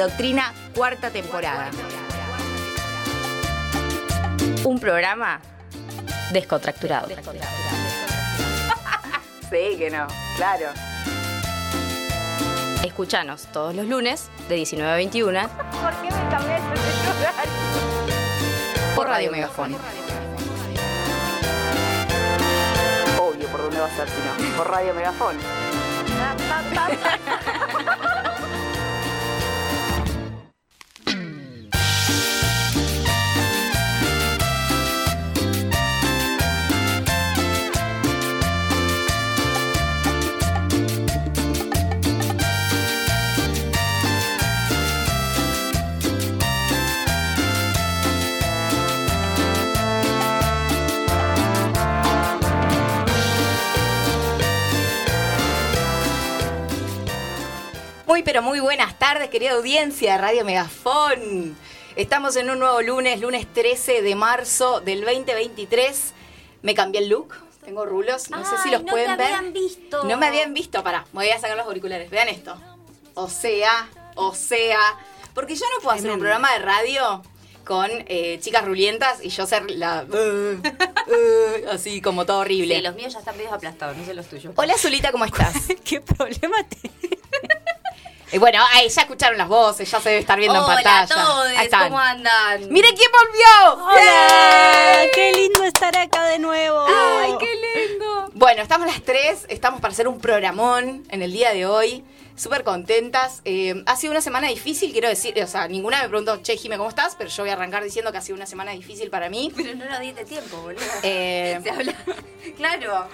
Antidoctrina, cuarta temporada. Un programa descontracturado. Sí, que no, claro. Escuchanos todos los lunes de 19 a 21 ¿Por qué me cambiaste de por Radio Megafón. Obvio, ¿por dónde va a ser si no? Por Radio Megafón. Muy pero muy buenas tardes, querida audiencia de Radio Megafón. Estamos en un nuevo lunes, lunes 13 de marzo del 2023. Me cambié el look, tengo rulos, no sé si los no pueden ver. habían visto. No me habían visto, pará, me voy a sacar los auriculares, vean esto. O sea, o sea, porque yo no puedo hacer un programa de radio con eh, chicas rulientas y yo ser la... uh, uh, así como todo horrible. Sí, los míos ya están medio aplastados, no sé los tuyos. Hola Zulita, ¿cómo estás? ¿Qué problema te... Y bueno, ahí ya escucharon las voces, ya se debe estar viendo en pantalla. a todos, Ahí están. ¿cómo andan? ¡Mire quién volvió! ¡Hola! ¡Yay! ¡Qué lindo estar acá de nuevo! ¡Ay, qué lindo! Bueno, estamos las tres, estamos para hacer un programón en el día de hoy. Súper contentas. Eh, ha sido una semana difícil, quiero decir. O sea, ninguna me preguntó, che, Jime, ¿cómo estás? Pero yo voy a arrancar diciendo que ha sido una semana difícil para mí. Pero no nos diste tiempo, boludo. Eh, Se habla- Claro,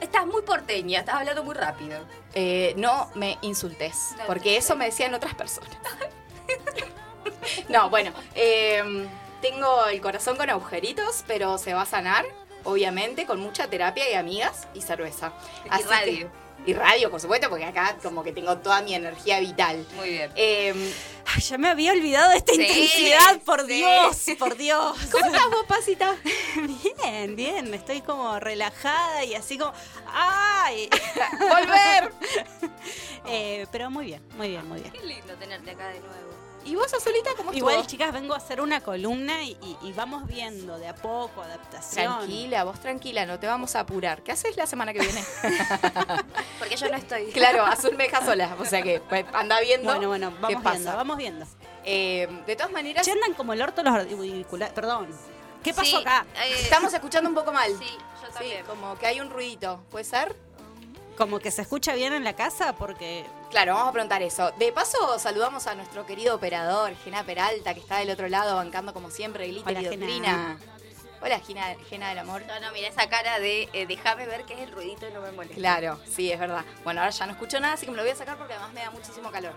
estás, muy porteña, estás hablando muy rápido. eh, no me insultes, No, porque eso me decían otras personas. No, bueno, eh, tengo el corazón con agujeritos, pero se va a sanar, obviamente, con mucha terapia y amigas y cerveza. Y radio. Y radio, por supuesto, porque acá como que tengo toda mi energía vital. Muy bien. Eh, Ay, ya me había olvidado de esta Sí, intensidad, por sí. Dios, por Dios. ¿Cómo estás vos, Pasita? Bien, bien, estoy como relajada y así como, ¡ay! ¡Volver! Eh, pero muy bien, muy bien, muy bien. Qué lindo tenerte acá de nuevo. ¿Y vos, Azulita, cómo estuvo? Igual, chicas, vengo a hacer una columna y, y- y vamos viendo de a poco, adaptación. Tranquila, vos tranquila, no te vamos a apurar. ¿Qué haces la semana que viene? Porque yo no estoy. claro, Azul me deja sola, o sea que pues, anda viendo Bueno, bueno, qué vamos pasa. viendo, vamos viendo. Eh, de todas maneras, Se andan como el orto los auriculares, perdón. ¿Qué pasó Sí, acá? eh, estamos escuchando un poco mal. Sí, yo Sí, también. como que hay un ruidito. ¿Puede ser? Como que se escucha bien en la casa porque Claro, vamos a preguntar eso. De paso, saludamos a nuestro querido operador, Gena Peralta, que está del otro lado bancando como siempre Glitter Hola, y Gena. Hola, Gena, Gena del Amor. No, no, mira esa cara de eh, déjame ver qué es el ruidito y no me molesta. Claro, sí, es verdad. Bueno, ahora ya no escucho nada, así que me lo voy a sacar porque además me da muchísimo calor.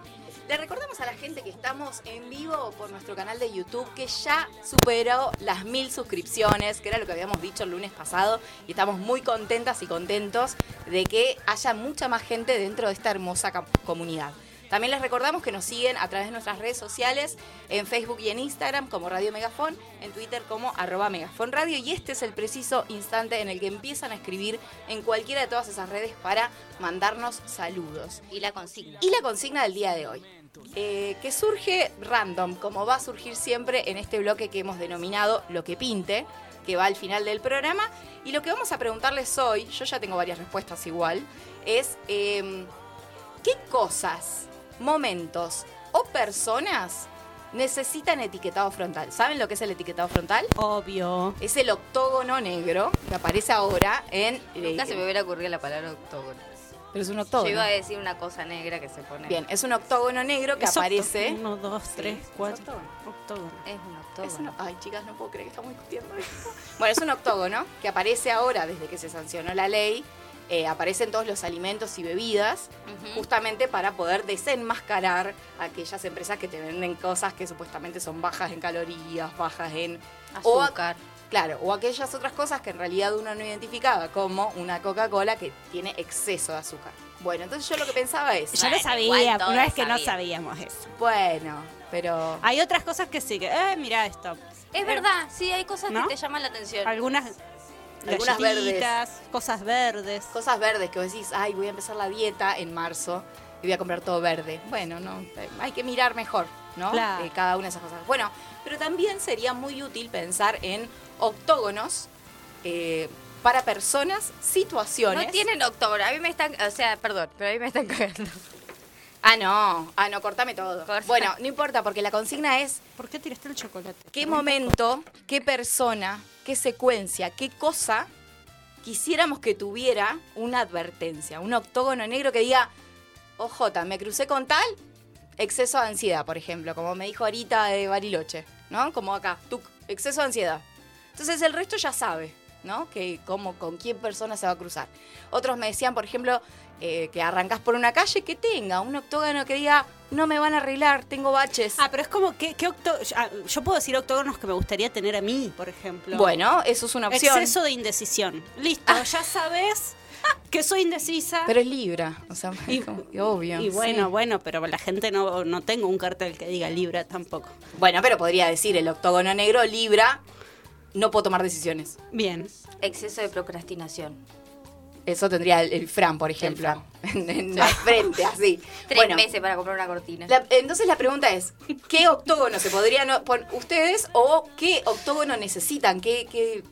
Le recordamos a la gente que estamos en vivo por nuestro canal de YouTube que ya superó las mil suscripciones, que era lo que habíamos dicho el lunes pasado, y estamos muy contentas y contentos de que haya mucha más gente dentro de esta hermosa comunidad. También les recordamos que nos siguen a través de nuestras redes sociales, en Facebook y en Instagram como Radio Megafón, en Twitter como arroba Megafón Radio y este es el preciso instante en el que empiezan a escribir en cualquiera de todas esas redes para mandarnos saludos. Y la consigna. Y la consigna del día de hoy, eh, que surge random, como va a surgir siempre en este bloque que hemos denominado Lo que pinte, que va al final del programa. Y lo que vamos a preguntarles hoy, yo ya tengo varias respuestas igual, es eh, ¿qué cosas, momentos o personas necesitan etiquetado frontal? ¿Saben lo que es el etiquetado frontal? obvio. Es el octógono negro que aparece ahora en... eh, Nunca se me hubiera ocurrido la palabra octógono. pero es un Yo octógono. iba a decir una cosa negra que se pone. Bien, es un octógono negro que Es aparece... Uno, dos, tres, es cuatro. octógono. Octógono. Es un octógono. Es un- ay, chicas, no puedo creer que estamos discutiendo esto. Bueno, es un octógono que aparece ahora desde que se sancionó la ley. Eh, aparecen todos los alimentos y bebidas, justamente para poder desenmascarar a aquellas empresas que te venden cosas que supuestamente son bajas en calorías, bajas en o Azúcar. Claro, o aquellas otras cosas que en realidad uno no identificaba, como una Coca-Cola que tiene exceso de azúcar. Bueno, entonces yo lo que pensaba es, Ya lo sabía, no es que no sabíamos eso. bueno, pero... Hay otras cosas que sí, que, eh, mira esto. Es verdad, sí, hay cosas ¿No? que te llaman la atención. Algunas Algunas galletitas, cosas verdes. Cosas verdes que vos decís, ay, voy a empezar la dieta en marzo y voy a comprar todo verde. Bueno, no, eh, hay que mirar mejor, ¿no? Claro. Eh, cada una de esas cosas. Bueno, pero también sería muy útil pensar en octógonos eh, para personas, situaciones. No tienen octógono. A mí me están. O sea, perdón, pero a mí me están cagando. Ah, no, ah, no, cortame todo. Corta. Bueno, no importa, porque la consigna es ¿Por qué tiraste el chocolate? qué momento, qué persona, qué secuencia, qué cosa quisiéramos que tuviera una advertencia, un octógono negro que diga, ojota, me crucé con tal, exceso de ansiedad, por ejemplo, como me dijo ahorita de Bariloche, ¿no? Como acá, tuc, exceso de ansiedad. Entonces el resto ya sabe, ¿no? Que cómo, con quién persona se va a cruzar. Otros me decían, por ejemplo, eh, que arrancás por una calle que tenga un octógono que diga, no me van a arreglar, tengo baches. Ah, pero es como, ¿qué, qué octo- ah, yo puedo decir octógonos que me gustaría tener a mí, por ejemplo. Bueno, eso es una opción. Exceso de indecisión. Listo, ya sabes que soy indecisa. Pero es Libra, o sea, Y- como que obvio. y bueno, sí. bueno, pero la gente no, no tengo un cartel que diga Libra tampoco. Bueno, pero podría decir el octógono negro, Libra, no puedo tomar decisiones. Bien. Exceso de procrastinación. Eso tendría el, el Fran, por ejemplo, en, en la frente, así. Tres bueno, meses para comprar una cortina. la- entonces la pregunta es, ¿qué octógono se podrían poner ustedes o qué octógono necesitan? ¿Qué, qué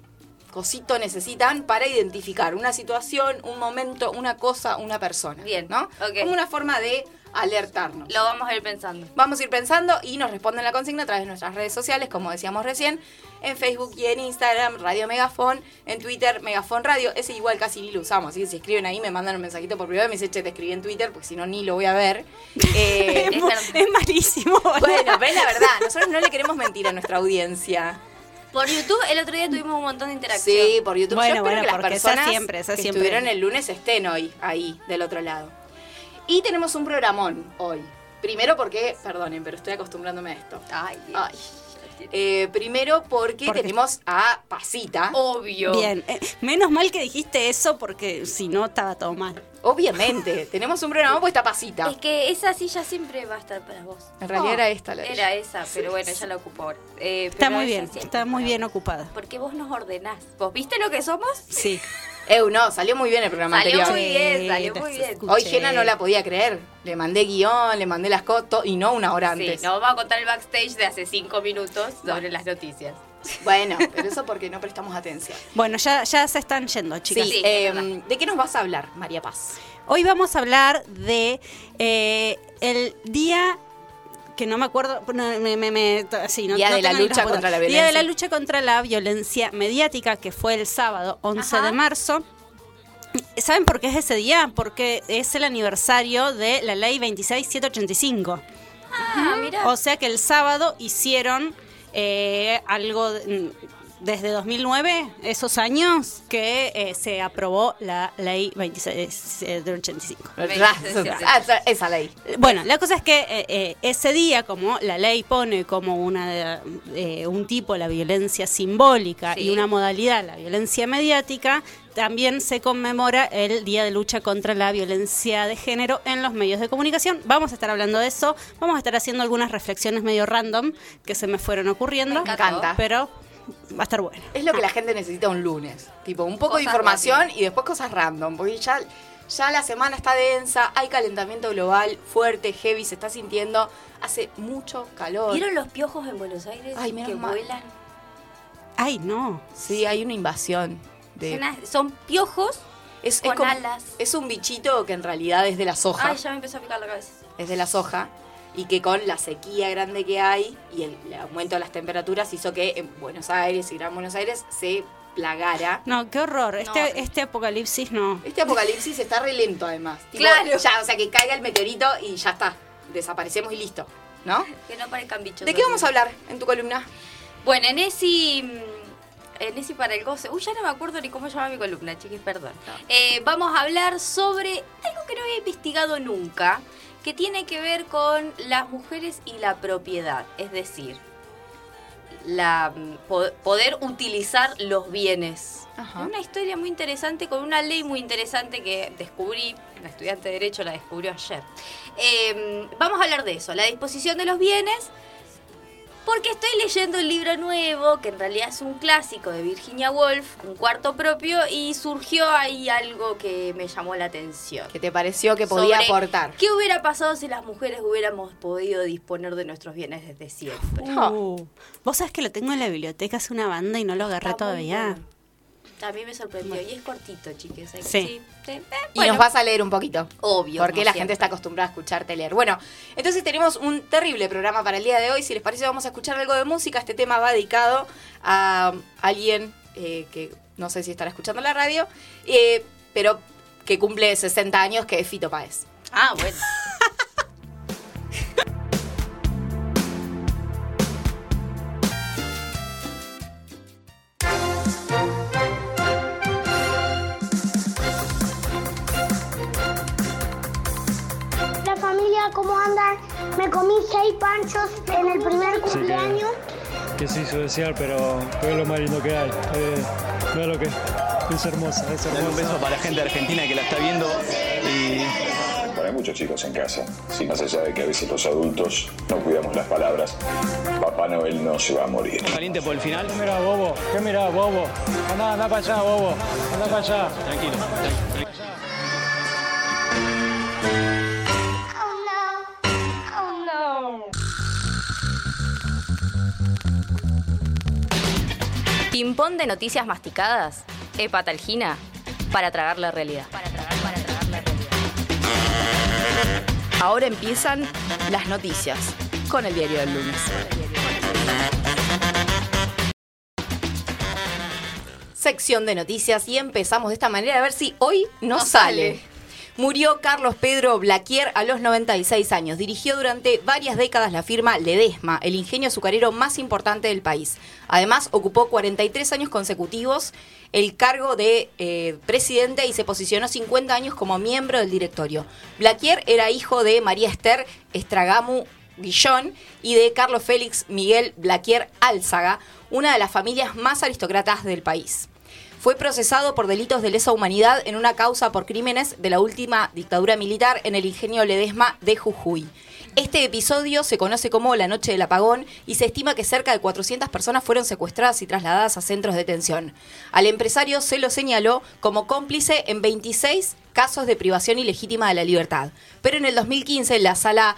cosito necesitan para identificar una situación, un momento, una cosa, una persona? Bien, ¿no? Como una forma de alertarnos. Lo vamos a ir pensando. Vamos a ir pensando y nos responden la consigna a través de nuestras redes sociales, como decíamos recién, en Facebook y en Instagram, Radio Megafon, en Twitter, Megafon Radio. Ese igual casi ni lo usamos, así que si escriben ahí me mandan un mensajito por privado y me dicen, che, te escribí en Twitter, porque si no ni lo voy a ver. Eh, es, malísimo. bueno, pero es la verdad, nosotros no le queremos mentir a nuestra audiencia. Por YouTube, el otro día tuvimos un montón de interacción. Sí, por YouTube. Bueno, Yo espero bueno, que las porque esa personas siempre, esa que siempre. estuvieron el lunes estén hoy ahí, del otro lado. Y tenemos un programón hoy. Primero porque, perdonen, pero estoy acostumbrándome a esto. Ay, Dios. Ay. Eh, primero porque Porque- tenemos a Pasita. Obvio. Bien, eh, menos mal que dijiste eso porque si no estaba todo mal. Obviamente, tenemos un programa porque está Pasita. Es que esa silla siempre va a estar para vos. En realidad Oh, era esta la Era ella. esa, pero bueno, ella la ocupó ahora. Eh, Está muy bien, está muy bien ocupada. Porque vos nos ordenás. ¿Vos viste lo que somos? Sí. Eu, no, salió muy bien el programa Salió anterior. muy bien, salió muy bien. escuché. Hoy Jena no la podía creer. Le mandé guion, le mandé las cosas y no una hora antes. Sí, nos vamos a contar el backstage de hace cinco minutos sobre las noticias. Bueno, pero eso porque no prestamos atención. Bueno, ya, ya se están yendo, chicas. Sí, Sí, eh. ¿de qué nos vas a hablar, María Paz? Hoy vamos a hablar de eh, el día que no me acuerdo, no, me, me- me- sí, no- Día no de la lucha contra la Día de violencia. la lucha contra la violencia mediática, que fue el sábado 11 Ajá. de marzo. ¿Saben por qué es ese día? Porque es el aniversario de la ley 26785. Ah, mira. O sea que el sábado hicieron eh, algo desde 2009, esos años, que eh, se aprobó la ley 26785. Ah, esa- esa ley. Bueno, la cosa es que eh, eh, ese día, como la ley pone como una eh, un tipo la violencia simbólica Sí. y una modalidad la violencia mediática, también se conmemora el Día de Lucha contra la Violencia de Género en los medios de comunicación. Vamos a estar hablando de eso, vamos a estar haciendo algunas reflexiones medio random que se me fueron ocurriendo, Me encanta. pero va a estar bueno. Es lo que la gente necesita un lunes. Tipo, un poco de información y después cosas random. Porque ya, ya la semana está densa, hay calentamiento global fuerte, heavy, se está sintiendo. Hace mucho calor. ¿Vieron los piojos en Buenos Aires Ay, que mal. vuelan? Ay, no. Sí, hay una invasión. De, Son, piojos es, es con como- alas. es un bichito que en realidad es de la soja. Ay, ya me empezó a picar la cabeza. es de la soja y que con la sequía grande que hay y el, el aumento de las temperaturas hizo que en Buenos Aires y Gran Buenos Aires se plagara. No, qué horror. Este, No. este apocalipsis no. Este apocalipsis está re lento además. Tipo, Claro. Ya, o sea, que caiga el meteorito y ya está. Desaparecemos y listo. ¿No? Que no parezcan bichos. ¿De qué vamos a hablar en tu columna? Bueno, en ese... En ese para el goce. Uy, ya no me acuerdo ni cómo se llama mi columna, chiquis, perdón. Eh, vamos a hablar sobre algo que no había investigado nunca, que tiene que ver con las mujeres y la propiedad. Es decir, la mm, po- poder utilizar los bienes. Ajá. Una historia muy interesante con una ley muy interesante que descubrí, una estudiante de Derecho la descubrió ayer. Eh, vamos a hablar de eso, la disposición de los bienes Porque estoy leyendo un libro nuevo, que en realidad es un clásico de Virginia Woolf, un cuarto propio, y surgió ahí algo que me llamó la atención. ¿Qué te pareció que podía Sobre aportar? ¿Qué hubiera pasado si las mujeres hubiéramos podido disponer de nuestros bienes desde siempre? Uh, Vos sabés que lo tengo en la biblioteca hace una banda y no lo agarré Está muy todavía. bueno. A mí me sorprendió. Y es cortito, chiques. Sí. sí. Eh, Y nos vas a leer un poquito. Obvio, Porque la siempre. gente está acostumbrada a escucharte leer. Bueno, entonces tenemos un terrible programa para el día de hoy. Si les parece, vamos a escuchar algo de música. Este tema va dedicado a alguien eh, que no sé si estará escuchando la radio, eh, pero que cumple 60 años, que es Fito Páez. Ah, bueno. ¿Cómo andan? Me comí seis panchos en el primer que- cumpleaños. que se hizo desear, pero fue lo más lindo que hay. Eh, mira lo que es hermosa, es un beso para la gente de Argentina que la está viendo y Bueno, hay muchos chicos en casa. Si más allá de que a veces los adultos no cuidamos las palabras, Papá Noel no se va a morir. caliente por el final. ¿Qué mirá, bobo? ¿Qué mirá, bobo? Anda, anda para allá, bobo. Anda para allá. Tranquilo. tranquilo. Pimpón de noticias masticadas. Hepatalgina. Para tragar la realidad. Para tragar, para tragar la realidad. Ahora empiezan las noticias con el diario del lunes. Sección de noticias y empezamos de esta manera a ver si hoy no, No sale. sale. Murió Carlos Pedro Blaquier a los 96 años. Dirigió durante varias décadas la firma Ledesma, el ingenio azucarero más importante del país. Además, ocupó 43 años consecutivos el cargo de eh, presidente y se posicionó 50 años como miembro del directorio. Blaquier era hijo de María Esther Estragamu Guillón y de Carlos Félix Miguel Blaquier Álzaga, una de las familias más aristócratas del país fue procesado por delitos de lesa humanidad en una causa por crímenes de la última dictadura militar en el ingenio Ledesma de Jujuy. Este episodio se conoce como la Noche del Apagón y se estima que cerca de 400 personas fueron secuestradas y trasladadas a centros de detención. Al empresario se lo señaló como cómplice en 26 casos de privación ilegítima de la libertad. Pero en el 2015 la sala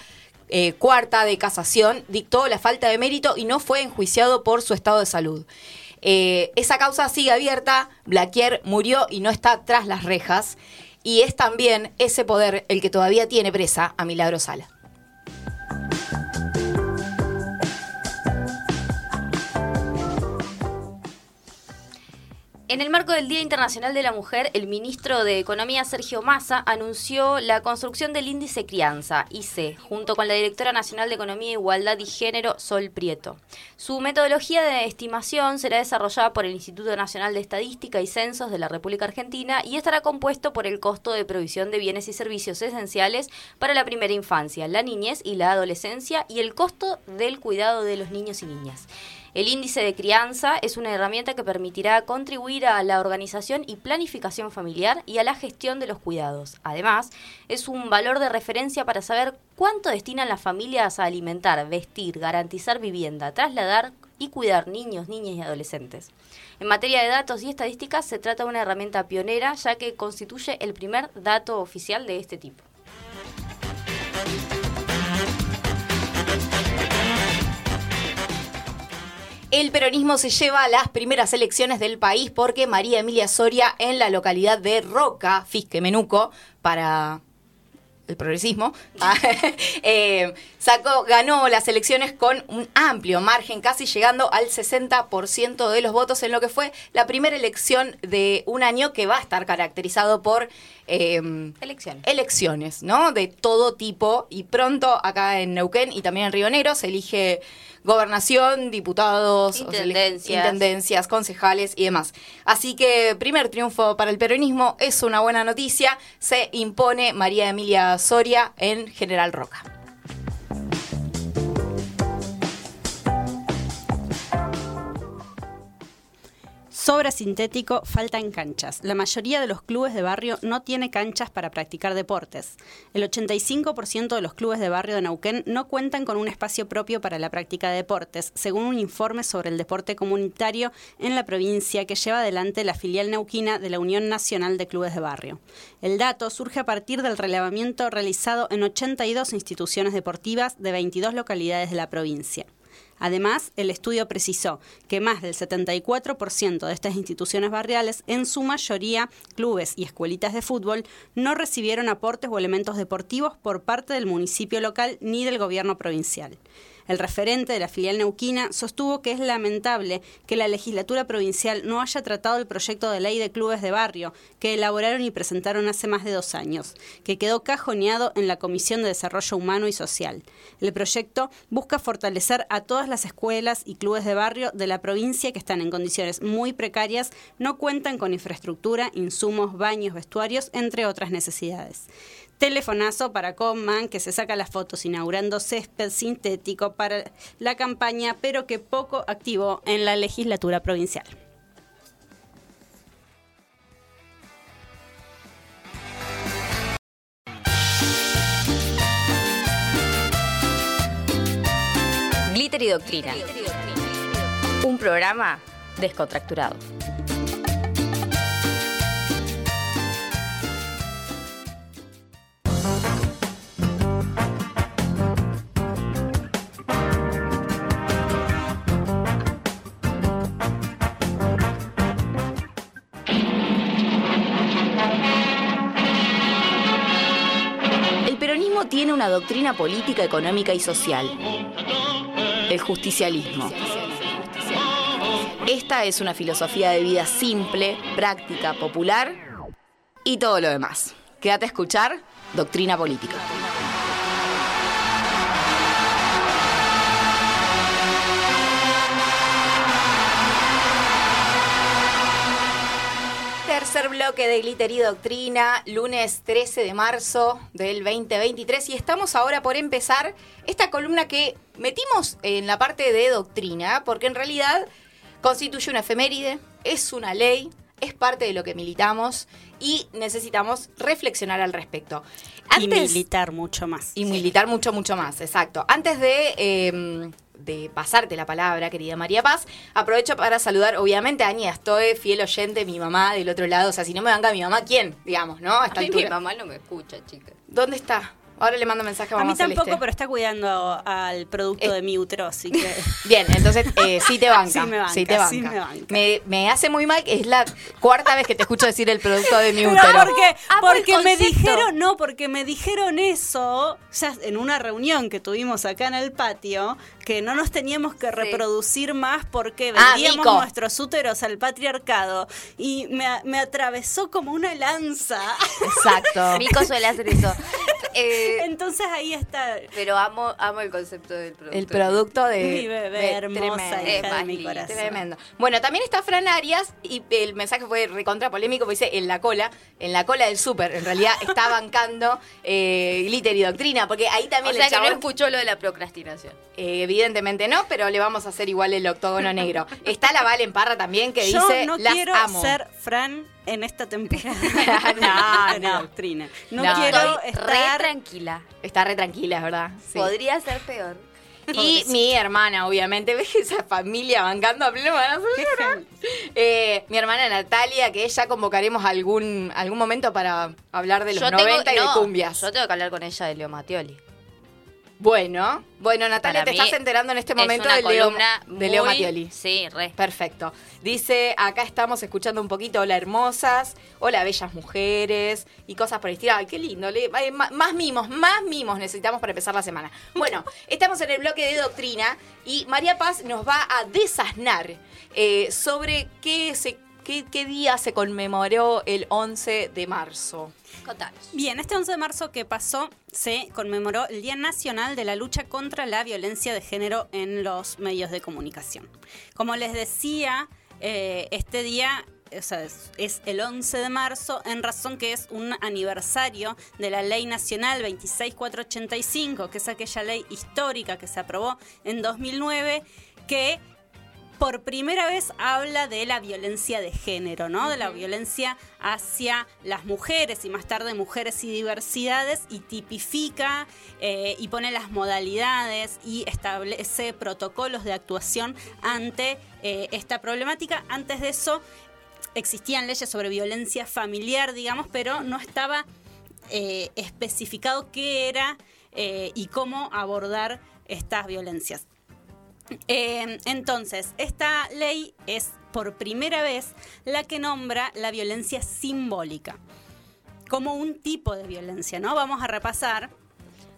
eh, cuarta de casación dictó la falta de mérito y no fue enjuiciado por su estado de salud. Eh, esa causa sigue abierta, Blaquier murió y no está tras las rejas, y es también ese poder el que todavía tiene presa a Milagro Sala. En el marco del Día Internacional de la Mujer, el ministro de Economía Sergio Massa anunció la construcción del índice Crianza, IC, junto con la directora nacional de Economía, Igualdad y Género, Sol Prieto. Su metodología de estimación será desarrollada por el Instituto Nacional de Estadística y Censos de la República Argentina y estará compuesto por el costo de provisión de bienes y servicios esenciales para la primera infancia, la niñez y la adolescencia y el costo del cuidado de los niños y niñas. El índice de crianza es una herramienta que permitirá contribuir a la organización y planificación familiar y a la gestión de los cuidados. Además, es un valor de referencia para saber cuánto destinan las familias a alimentar, vestir, garantizar vivienda, trasladar y cuidar niños, niñas y adolescentes. En materia de datos y estadísticas, se trata de una herramienta pionera ya que constituye el primer dato oficial de este tipo. El peronismo se lleva a las primeras elecciones del país porque María Emilia Soria en la localidad de Roca, Fisque Menuco, para el progresismo, ah, eh, sacó, ganó las elecciones con un amplio margen, casi llegando al 60% de los votos en lo que fue la primera elección de un año que va a estar caracterizado por eh, Elecciones. elecciones, ¿no? De todo tipo. Y pronto acá en Neuquén y también en Río Negro se elige gobernación, diputados, o intendencias, concejales y demás. Así que primer triunfo para el peronismo es una buena noticia. Se impone María Emilia Soria en General Roca. Sobra sintético, faltan canchas. La mayoría de los clubes de barrio no tiene canchas para practicar deportes. El 85% de los clubes de barrio de Neuquén no cuentan con un espacio propio para la práctica de deportes, según un informe sobre el deporte comunitario en la provincia que lleva adelante la filial neuquina de la Unión Nacional de Clubes de Barrio. El dato surge a partir del relevamiento realizado en 82 instituciones deportivas de 22 localidades de la provincia. Además, el estudio precisó que más del 74% de estas instituciones barriales, en su mayoría clubes y escuelitas de fútbol, no recibieron aportes o elementos deportivos por parte del municipio local ni del gobierno provincial. El referente de la filial neuquina sostuvo que es lamentable que la legislatura provincial no haya tratado el proyecto de ley de clubes de barrio que elaboraron y presentaron hace más de dos años, que quedó cajoneado en la Comisión de Desarrollo Humano y Social. El proyecto busca fortalecer a todas las escuelas y clubes de barrio de la provincia que están en condiciones muy precarias, no cuentan con infraestructura, insumos, baños, vestuarios, entre otras necesidades. Telefonazo para Comman, que se saca las fotos inaugurando césped sintético para la campaña, pero que poco activó en la legislatura provincial. Glitter y Doctrina. Un programa descontracturado. Tiene una doctrina política, económica y social. El justicialismo. Esta es una filosofía de vida simple, práctica, popular y todo lo demás. Quédate a escuchar Doctrina Política. Tercer bloque de Glitter y Doctrina, lunes 13 de marzo del 2023 y estamos ahora por empezar esta columna que metimos en la parte de doctrina porque en realidad constituye una efeméride, es una ley, es parte de lo que militamos y necesitamos reflexionar al respecto. y militar mucho más. Y militar mucho, mucho más, exacto. Antes de, eh, de pasarte la palabra, querida María Paz, aprovecho para saludar, obviamente, a Aña Stoe, fiel oyente, mi mamá del otro lado. O sea, si no me venga mi mamá, ¿quién? Digamos, ¿no? A A mí mi mamá no me escucha, chica. ¿Dónde está? Ahora le mando mensaje a A mamá mí tampoco, Celeste. pero está cuidando al producto Eh. de mi útero, así que... Bien, entonces eh, sí te banca. Sí me banca, sí te banca. sí me banca. Me, me hace muy mal, es la cuarta vez que te escucho decir el producto de mi No, útero. porque, Amo el porque me dijeron, no, porque me dijeron eso, ya en una reunión que tuvimos acá en el patio, que no nos teníamos que reproducir más porque Ah, vendíamos Mico. nuestros úteros al patriarcado. Y me, me atravesó como una lanza. Exacto. Mico suele hacer eso. Eh, Entonces ahí está. pero amo, amo el concepto del producto. El producto de Mi bebé de- hermosa, tremendo. hija Es de mi corazón. Tremendo. Bueno, también está Fran Arias y el mensaje fue recontra polémico, porque dice en la cola, en la cola del súper. En realidad está bancando eh, glitter y doctrina, porque ahí O también sea el que no escuchó lo de la procrastinación. eh, evidentemente no, pero le vamos a hacer igual el octógono negro. Está la Valen Parra también que Yo dice no las quiero amo. ser Fran en esta temporada. No, no, doctrina. No, No. quiero estar re tranquila. Está re tranquila, es verdad. Sí. Podría ser peor. Y mi hermana, obviamente, ves esa familia bancando a pleno van a llorar. Eh, mi hermana Natalia, que ya convocaremos algún algún momento para hablar de los 90 y de cumbias. Yo tengo que hablar con ella de Leo Mattioli. Bueno, bueno, Natalia, Para te estás enterando en este es momento una de Leo, columna de Leo muy- Mattioli. Sí, re. Perfecto. Dice, acá estamos escuchando un poquito Hola Hermosas, Hola Bellas Mujeres y cosas por el estilo. Ay, qué lindo. le- ay, ma- más mimos, más mimos necesitamos para empezar la semana. Bueno, estamos en el bloque de doctrina y María Paz nos va a desasnar eh, sobre qué, se, qué, día se conmemoró el 11 de marzo. Contanos. Bien, este 11 de marzo que pasó se conmemoró el Día Nacional de la Lucha contra la Violencia de Género en los medios de comunicación. Como les decía, eh, este día es, es el 11 de marzo en razón que es un aniversario de la Ley Nacional 26485, que es aquella ley histórica que se aprobó en 2009 que por primera vez habla de la violencia de género, ¿no? De la violencia hacia las mujeres y más tarde mujeres y diversidades y tipifica eh, y pone las modalidades y establece protocolos de actuación ante eh, esta problemática. Antes de eso existían leyes sobre violencia familiar, digamos, pero no estaba eh, especificado qué era y cómo abordar estas violencias. Eh, entonces, esta ley es por primera vez la que nombra la violencia simbólica como un tipo de violencia, ¿no? Vamos a repasar.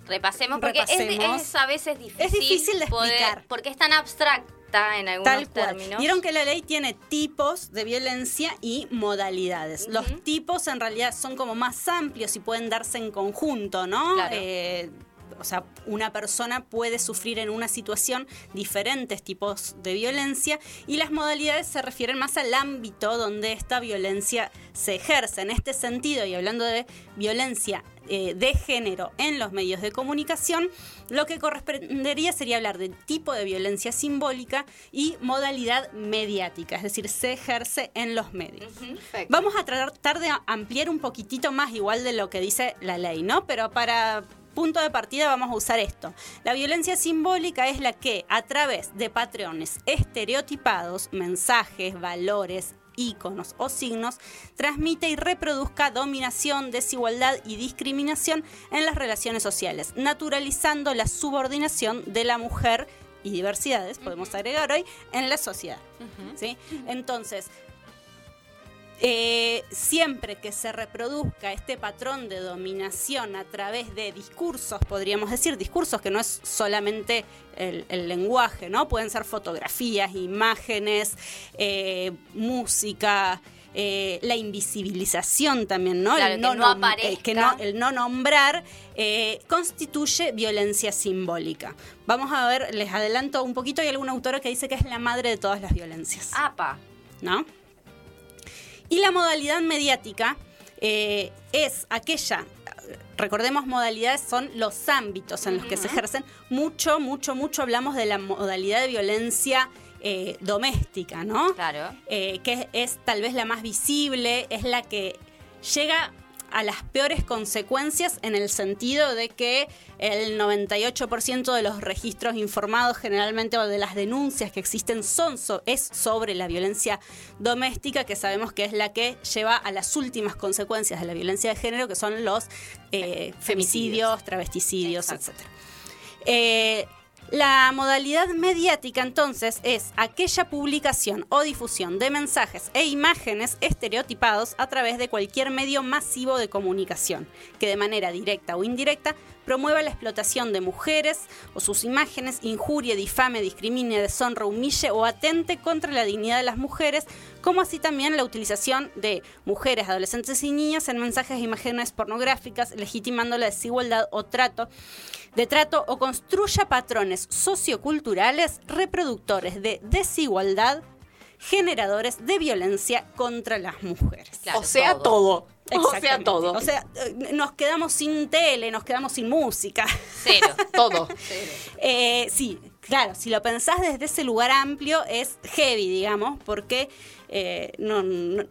Repasemos, porque es- Repasemos. Es, a veces difícil. Es difícil de poder- explicar. porque es tan abstracta en algunos Tal cual. términos. Vieron que la ley tiene tipos de violencia y modalidades. Los tipos en realidad son como más amplios y pueden darse en conjunto, ¿no? Claro. Eh, o sea, una persona puede sufrir en una situación diferentes tipos de violencia y las modalidades se refieren más al ámbito donde esta violencia se ejerce. En este sentido, y hablando de violencia eh, de género en los medios de comunicación, lo que correspondería sería hablar de tipo de violencia simbólica y modalidad mediática, es decir, se ejerce en los medios. Vamos a tratar de ampliar un poquitito más igual de lo que dice la ley, ¿no? Pero para punto de partida vamos a usar esto. La violencia simbólica es la que a través de patrones estereotipados, mensajes, valores, íconos o signos, transmite y reproduzca dominación, desigualdad y discriminación en las relaciones sociales, naturalizando la subordinación de la mujer y diversidades, podemos agregar hoy, en la sociedad. ¿sí? Entonces, eh, siempre que se reproduzca este patrón de dominación a través de discursos, podríamos decir, discursos que no es solamente el, el lenguaje, ¿no? Pueden ser fotografías, imágenes, eh, música. eh, la invisibilización también, ¿no? Claro, el, que no nom- que no- el no nombrar eh, constituye violencia simbólica. Vamos a ver, les adelanto un poquito, hay alguna autora que dice que es la madre de todas las violencias. APA. ¿no? Y la modalidad mediática eh, es aquella, recordemos modalidades son los ámbitos en los que se ejercen. Mucho, mucho, mucho hablamos de la modalidad de violencia eh, doméstica, ¿no? Claro. Eh, que es, es tal vez la más visible, es la que llega a las peores consecuencias en el sentido de que el 98% de los registros informados generalmente o de las denuncias que existen son so- es sobre la violencia doméstica que sabemos que es la que lleva a las últimas consecuencias de la violencia de género que son los eh, femicidios, travesticidios, Exacto. etcétera. Eh, la modalidad mediática entonces es aquella publicación o difusión de mensajes e imágenes estereotipados a través de cualquier medio masivo de comunicación, que de manera directa o indirecta promueva la explotación de mujeres o sus imágenes, injurie, difame, discrimine, deshonra, humille o atente contra la dignidad de las mujeres, como así también la utilización de mujeres, adolescentes y niñas en mensajes e imágenes pornográficas, legitimando la desigualdad o trato de trato o construya patrones socioculturales reproductores de desigualdad, generadores de violencia contra las mujeres. Claro, o sea, todo. todo. O sea, todo. O sea, eh, nos quedamos sin tele, nos quedamos sin música. Cero. todo. Eh, sí, claro, si lo pensás desde ese lugar amplio es heavy, digamos, porque eh, no, no-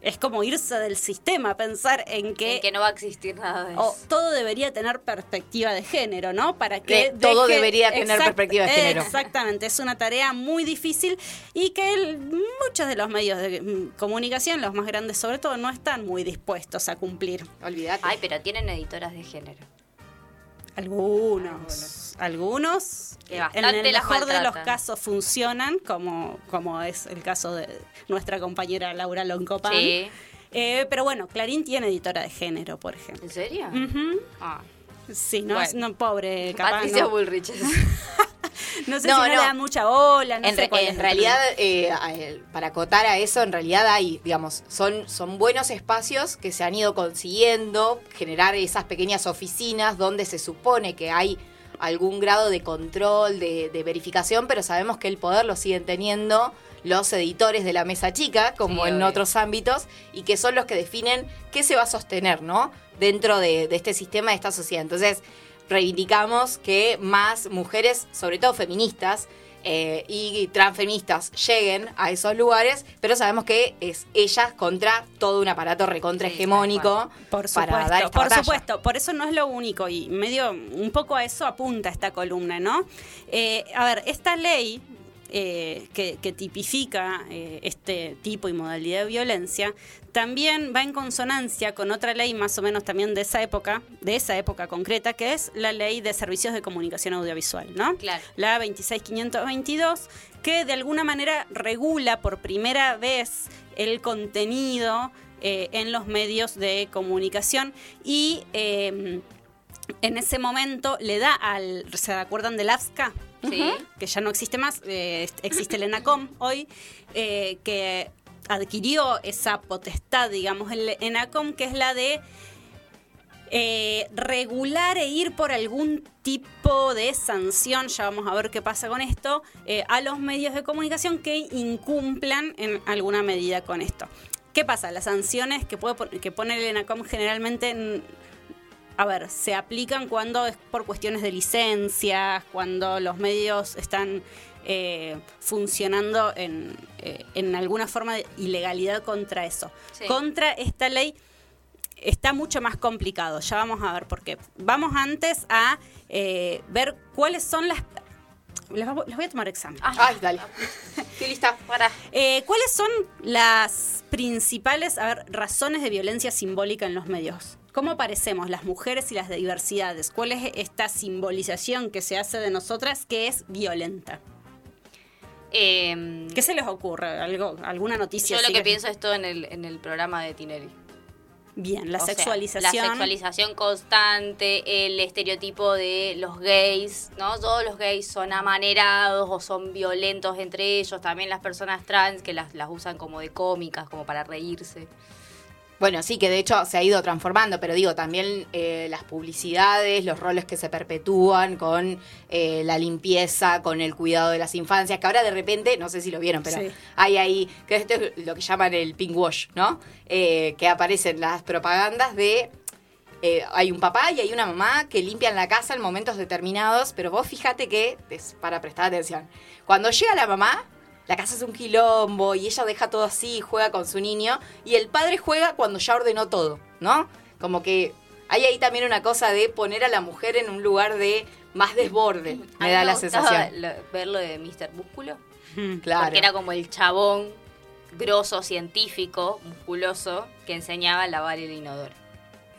es como irse del sistema, pensar en que, En que no va a existir nada de eso. o todo debería tener perspectiva de género, ¿no? Para que De- todo debería tener perspectiva de género. Exactamente, es una tarea muy difícil y que el- muchos de los medios de comunicación, los más grandes sobre todo, no están muy dispuestos a cumplir. Olvídate. Ay, pero tienen editoras de género. Algunos, algunos, Que en el mejor de los casos funcionan, como, como es el caso de nuestra compañera Laura Loncopan. Sí. Eh, pero bueno, Clarín tiene editora de género, por ejemplo. ¿En serio? Ah. Sí, no, Bueno. no pobre, capaz, Patricia no, Bullrich. no sé No, si no, no. le da mucha bola, no en, sé cuál en realidad, eh, el- para acotar a eso, en realidad hay, digamos, son, son buenos espacios que se han ido consiguiendo, generar esas pequeñas oficinas donde se supone que hay algún grado de control, de, de verificación, pero sabemos que el poder lo siguen teniendo los editores de la mesa chica, como Sí, en obvio. otros ámbitos, y que son los que definen qué se va a sostener, ¿no? Dentro de, de este sistema, de esta sociedad. Entonces, reivindicamos que más mujeres, sobre todo feministas, eh, y transfeministas lleguen a esos lugares, pero sabemos que es ella contra todo un aparato recontra Sí, hegemónico Por para dar supuesto, esta por batalla. supuesto. Por eso no es lo único y medio un poco a eso apunta esta columna, ¿no? Eh, a ver, esta ley eh, que, que tipifica eh, este tipo y modalidad de violencia también va en consonancia con otra ley más o menos también de esa época, de esa época concreta, que es la ley de servicios de comunicación audiovisual, ¿no? Claro. La 26522, que de alguna manera regula por primera vez el contenido eh, en los medios de comunicación y eh, en ese momento le da al, ¿se acuerdan del AFSCA? Sí. que ya no existe más, eh, existe el ENACOM hoy, eh, que adquirió esa potestad, digamos, el ENACOM, que es la de eh, regular e ir por algún tipo de sanción, ya vamos a ver qué pasa con esto, eh, a los medios de comunicación que incumplan en alguna medida con esto. ¿Qué pasa? Las sanciones que, puede, que pone el ENACOM generalmente, a ver, se aplican cuando es por cuestiones de licencias, cuando los medios están eh, funcionando en, eh, en alguna forma de ilegalidad contra eso. Sí. Contra esta ley está mucho más complicado. Ya vamos a ver por qué. Vamos antes a eh, ver cuáles son las... Les voy a tomar examen. Ay, dale. Estoy lista. Para. Eh, ¿Cuáles son las principales a ver, razones de violencia simbólica en los medios? ¿Cómo aparecemos las mujeres y las diversidades? ¿Cuál es esta simbolización que se hace de nosotras que es violenta? Eh, ¿Qué se les ocurre? ¿Algo, ¿Alguna noticia? yo lo que pienso es todo en el, en el programa de Tinelli. Bien, la O sea, sexualización. la sexualización constante, el estereotipo de los gays, ¿no? Todos los gays son amanerados o son violentos entre ellos. También las personas trans que las, las usan como de cómicas, como para reírse. Bueno, sí, que de hecho se ha ido transformando, pero digo, también eh, las publicidades, los roles que se perpetúan con eh, la limpieza, con el cuidado de las infancias, que ahora de repente, no sé si lo vieron, pero Sí. hay ahí, que esto es lo que llaman el pink wash, ¿no? Eh, que aparecen las propagandas de... eh, hay un papá y hay una mamá que limpian la casa en momentos determinados, pero vos fíjate que, es para prestar atención, cuando llega la mamá, la casa es un quilombo y ella deja todo así, juega con su niño, y el padre juega cuando ya ordenó todo, ¿no? Como que hay ahí también una cosa de poner a la mujer en un lugar de más desborde, A mí me da la sensación. lo- ver lo de Mr. Músculo. Mm. Claro. Porque era como el chabón grosso, científico, musculoso, que enseñaba a lavar el inodoro.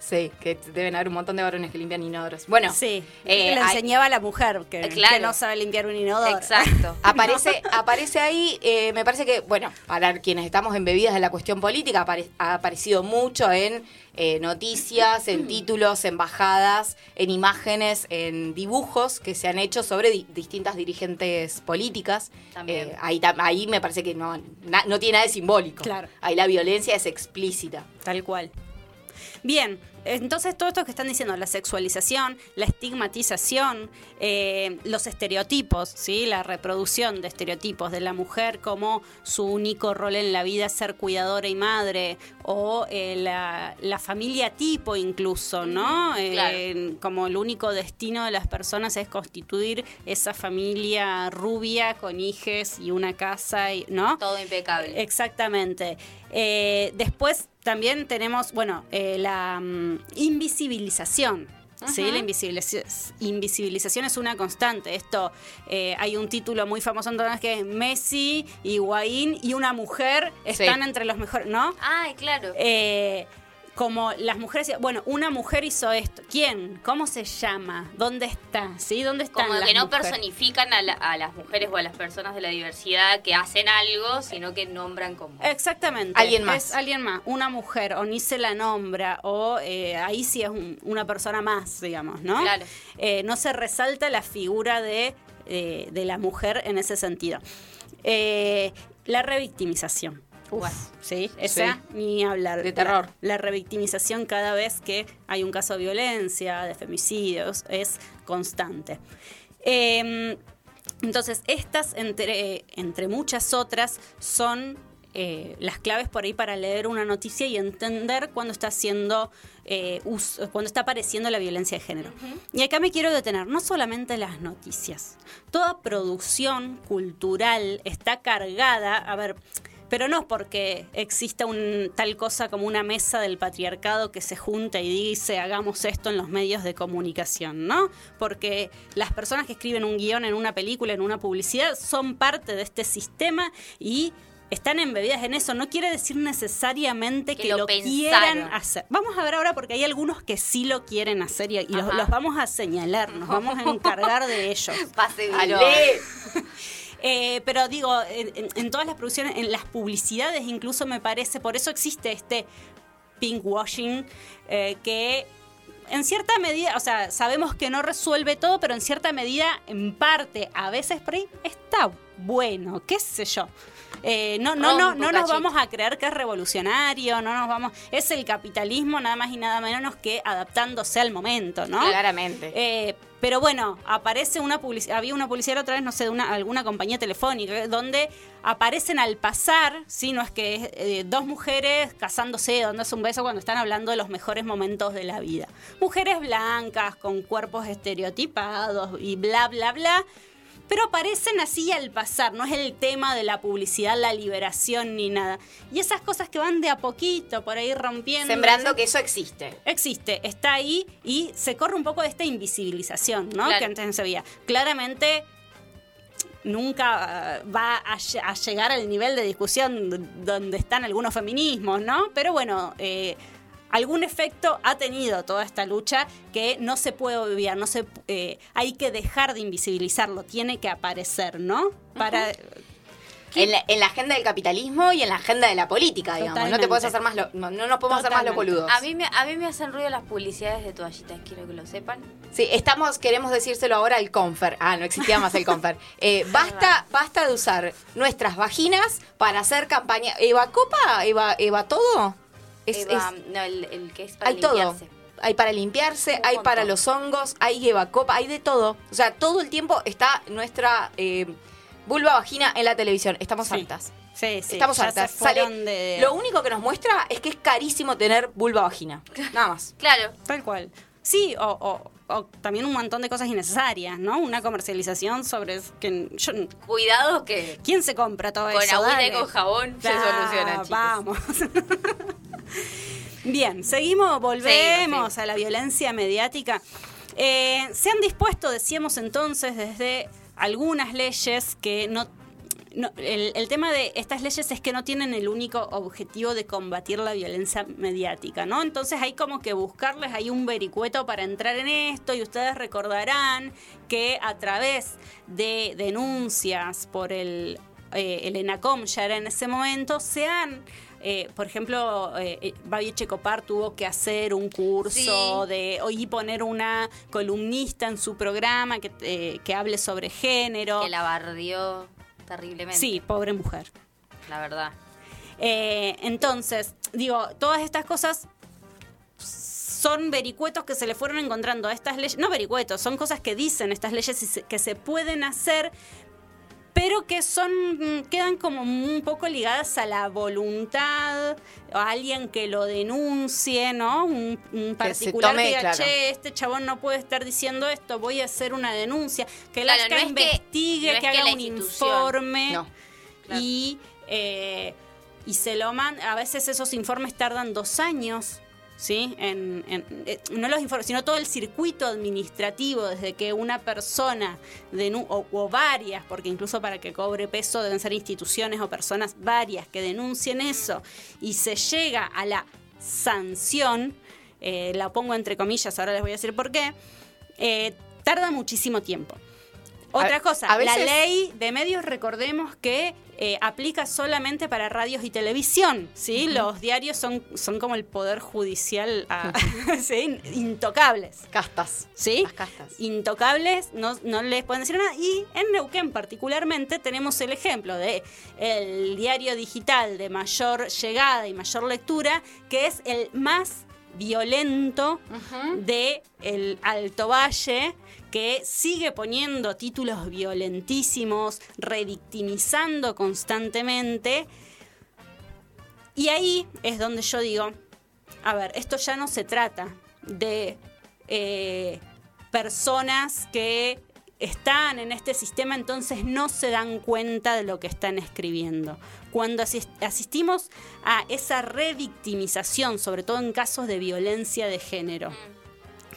Sí, que deben haber un montón de varones que limpian inodoros. Bueno, Sí, Eh, le hay- enseñaba a la mujer que, claro. que no sabe limpiar un inodoro. Exacto. Aparece, aparece ahí, eh, me parece que, bueno, para quienes estamos embebidas en la cuestión política, apare- ha aparecido mucho en eh, noticias, en títulos, en bajadas, en imágenes, en dibujos que se han hecho sobre di- distintas dirigentes políticas. También. Eh, ahí, ahí me parece que no, no tiene nada de simbólico. Claro. Ahí la violencia es explícita. Tal cual. Bien, entonces todo esto que están diciendo, la sexualización, la estigmatización, eh, los estereotipos, ¿sí? la reproducción de estereotipos de la mujer como su único rol en la vida es ser cuidadora y madre, o eh, la, la familia tipo incluso, ¿no? Eh, como el único destino de las personas es constituir esa familia rubia con hijes y una casa, y, ¿no? Todo impecable. Exactamente. Después también tenemos, bueno, eh, la mm, invisibilización. Sí, la invisibilización, invisibilización es una constante. Esto, eh, hay un título muy famoso en todas que es Messi, Higuaín y una mujer están entre los mejores, ¿no? Ay, claro. Eh, como las mujeres, bueno, una mujer hizo esto. ¿Quién? ¿Cómo se llama? ¿Dónde está? ¿Sí? ¿Dónde están Como las que no mujeres? personifican a, la- a las mujeres o a las personas de la diversidad que hacen algo, sino que nombran como... Exactamente. Alguien más. Es alguien más, una mujer, o ni se la nombra, o eh, ahí sí es un- una persona más, digamos, ¿no? Claro. Eh, no se resalta la figura de, eh, de la mujer en ese sentido. Eh, la revictimización. Uf, Bueno, sí, esa sí. ni hablar. De terror. La, la revictimización cada vez que hay un caso de violencia, de femicidios, es constante. Eh, entonces, estas, entre, entre muchas otras, son eh, las claves por ahí para leer una noticia y entender cuándo está haciendo eh, us- cuando está apareciendo la violencia de género. Y acá me quiero detener, no solamente las noticias, toda producción cultural está cargada, a ver, pero no porque exista un, tal cosa como una mesa del patriarcado que se junta y dice hagamos esto en los medios de comunicación, ¿no? Porque las personas que escriben un guion en una película, en una publicidad, son parte de este sistema y están embebidas en eso. No quiere decir necesariamente Que que, lo quieran hacer. Vamos a ver ahora porque hay algunos que sí lo quieren hacer y, y los, vamos a señalar, nos vamos a encargar de ellos. Pase Aló. Eh, pero digo, en, todas las producciones, en las publicidades incluso me parece, por eso existe este pinkwashing eh, que en cierta medida, o sea, sabemos que no resuelve todo, pero en cierta medida, en parte, a veces por ahí está bueno, qué sé yo. Eh, no, no, no, no nos vamos a creer que es revolucionario, no nos vamos. Es el capitalismo nada más y nada menos que adaptándose al momento, ¿no? Claramente. Eh, pero bueno, aparece una publicidad, había una publicidad otra vez, no sé, de una, alguna compañía telefónica, donde aparecen al pasar, ¿sí? No es que eh, dos mujeres casándose, dándose un beso cuando están hablando de los mejores momentos de la vida. Mujeres blancas, con cuerpos estereotipados y bla, bla, bla. Pero aparecen así al pasar, no es el tema de la publicidad, la liberación ni nada. Y esas cosas que van de a poquito por ahí rompiendo. Sembrando que eso existe. Existe, está ahí y se corre un poco de esta invisibilización, ¿no? Claro. Que antes no se veía. Claramente nunca eh, va a, lle- a llegar al nivel de discusión donde están algunos feminismos, ¿no? Pero bueno, eh, algún efecto ha tenido toda esta lucha que no se puede obviar, no se, eh, hay que dejar de invisibilizarlo, tiene que aparecer, ¿no? Para En la, en la agenda del capitalismo y en la agenda de la política, digamos. No te puedes hacer más lo- no, no nos podemos hacer más los boludos. A mí, me, a mí me hacen ruido las publicidades de toallitas, quiero que lo sepan. Sí, estamos, queremos decírselo ahora al Confer. Ah, no existía más el Confer. Eh, basta, basta de usar nuestras vaginas para hacer campaña. ¿Eva Copa? ¿Eva, Eva todo? Es- Eva, es- no, el, el que es para hay todo. limpiarse. Hay para limpiarse, Un hay montón. para los hongos, hay Eva Copa, hay de todo. O sea, todo el tiempo está nuestra eh, vulva vagina en la televisión. Estamos Sí. hartas. Sí, sí, Estamos ya hartas. se fueron Sale- de- Lo único que nos muestra es que es carísimo tener vulva vagina. Nada más. Claro, Tal cual. Sí, o, o- o también un montón de cosas innecesarias, ¿no? Una comercialización sobre que yo, cuidado que ¿quién se compra todo con eso? agüita y con jabón se soluciona, chicos. Vamos. Bien, seguimos, volvemos a la violencia mediática. Eh, se han dispuesto, decíamos entonces, desde algunas leyes que no... no- el, el tema de estas leyes es que no tienen el único objetivo de combatir la violencia mediática, ¿no? Entonces hay como que buscarles hay un vericueto para entrar en esto y ustedes recordarán que a través de denuncias por el, eh, el ENACOM ya era en ese momento, se han eh, por ejemplo, eh, eh, Babi Checopar tuvo que hacer un curso Sí. de y poner una columnista en su programa que, eh, que hable sobre género. que la barrió terriblemente. Sí, pobre mujer. La verdad. Eh, entonces, digo, todas estas cosas son vericuetos que se le fueron encontrando a estas leyes, no vericuetos, son cosas que dicen estas leyes y que se pueden hacer, pero que son mm, quedan como un poco ligadas a la voluntad, a alguien que lo denuncie, ¿no? Un, un Que particular tome, que diga, claro. che, este chabón no puede estar diciendo esto, voy a hacer una denuncia, que Claro, la no que- investigue, no que haga un informe No. Claro. y, eh, y se lo manda. A veces esos informes tardan dos años. ¿Sí? En, en- eh, no los informes, sino todo el circuito administrativo, desde que una persona denu- o, o varias, porque incluso para que cobre peso deben ser instituciones o personas varias que denuncien eso, y se llega a la sanción, eh, la pongo entre comillas, ahora les voy a decir por qué, eh, tarda muchísimo tiempo. Otra A- cosa, a veces- la ley de medios, recordemos que eh, aplica solamente para radios y televisión, ¿sí? Los diarios son, son como el poder judicial, ah, ¿sí? intocables, Castas. ¿sí? Las castas. Intocables, no, no les pueden decir nada. Y en Neuquén particularmente tenemos el ejemplo de el diario digital de mayor llegada y mayor lectura, que es el más violento de el Alto Valle que sigue poniendo títulos violentísimos, revictimizando constantemente, Y ahí es donde yo digo, a ver, esto ya no se trata de eh, personas que están en este sistema, entonces no se dan cuenta de lo que están escribiendo. Cuando asis- asistimos a esa revictimización, sobre todo en casos de violencia de género,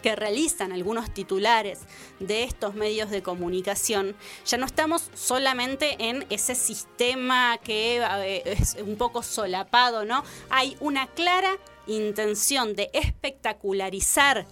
que realizan algunos titulares de estos medios de comunicación, ya no estamos solamente en ese sistema que eh, es un poco solapado, ¿no? Hay una clara intención de espectacularizar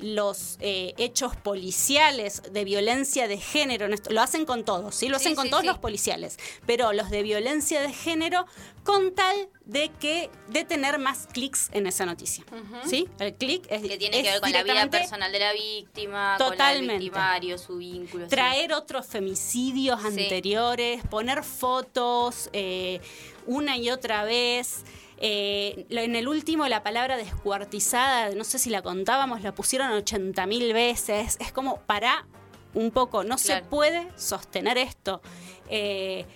los eh, hechos policiales de violencia de género, lo hacen con todos, ¿sí? Lo Sí, hacen con sí, todos sí. los policiales, pero los de violencia de género con tal de que de tener más clics en esa noticia, ¿sí? El clic es Que tiene es que ver con la vida personal de la víctima, con Totalmente. el victimario, su vínculo. traer otros femicidios anteriores, poner fotos eh, una y otra vez. Eh, en el último, la palabra descuartizada, no sé si la contábamos, la pusieron 80 mil veces. Es como, para un poco, no se puede sostener esto. Eh,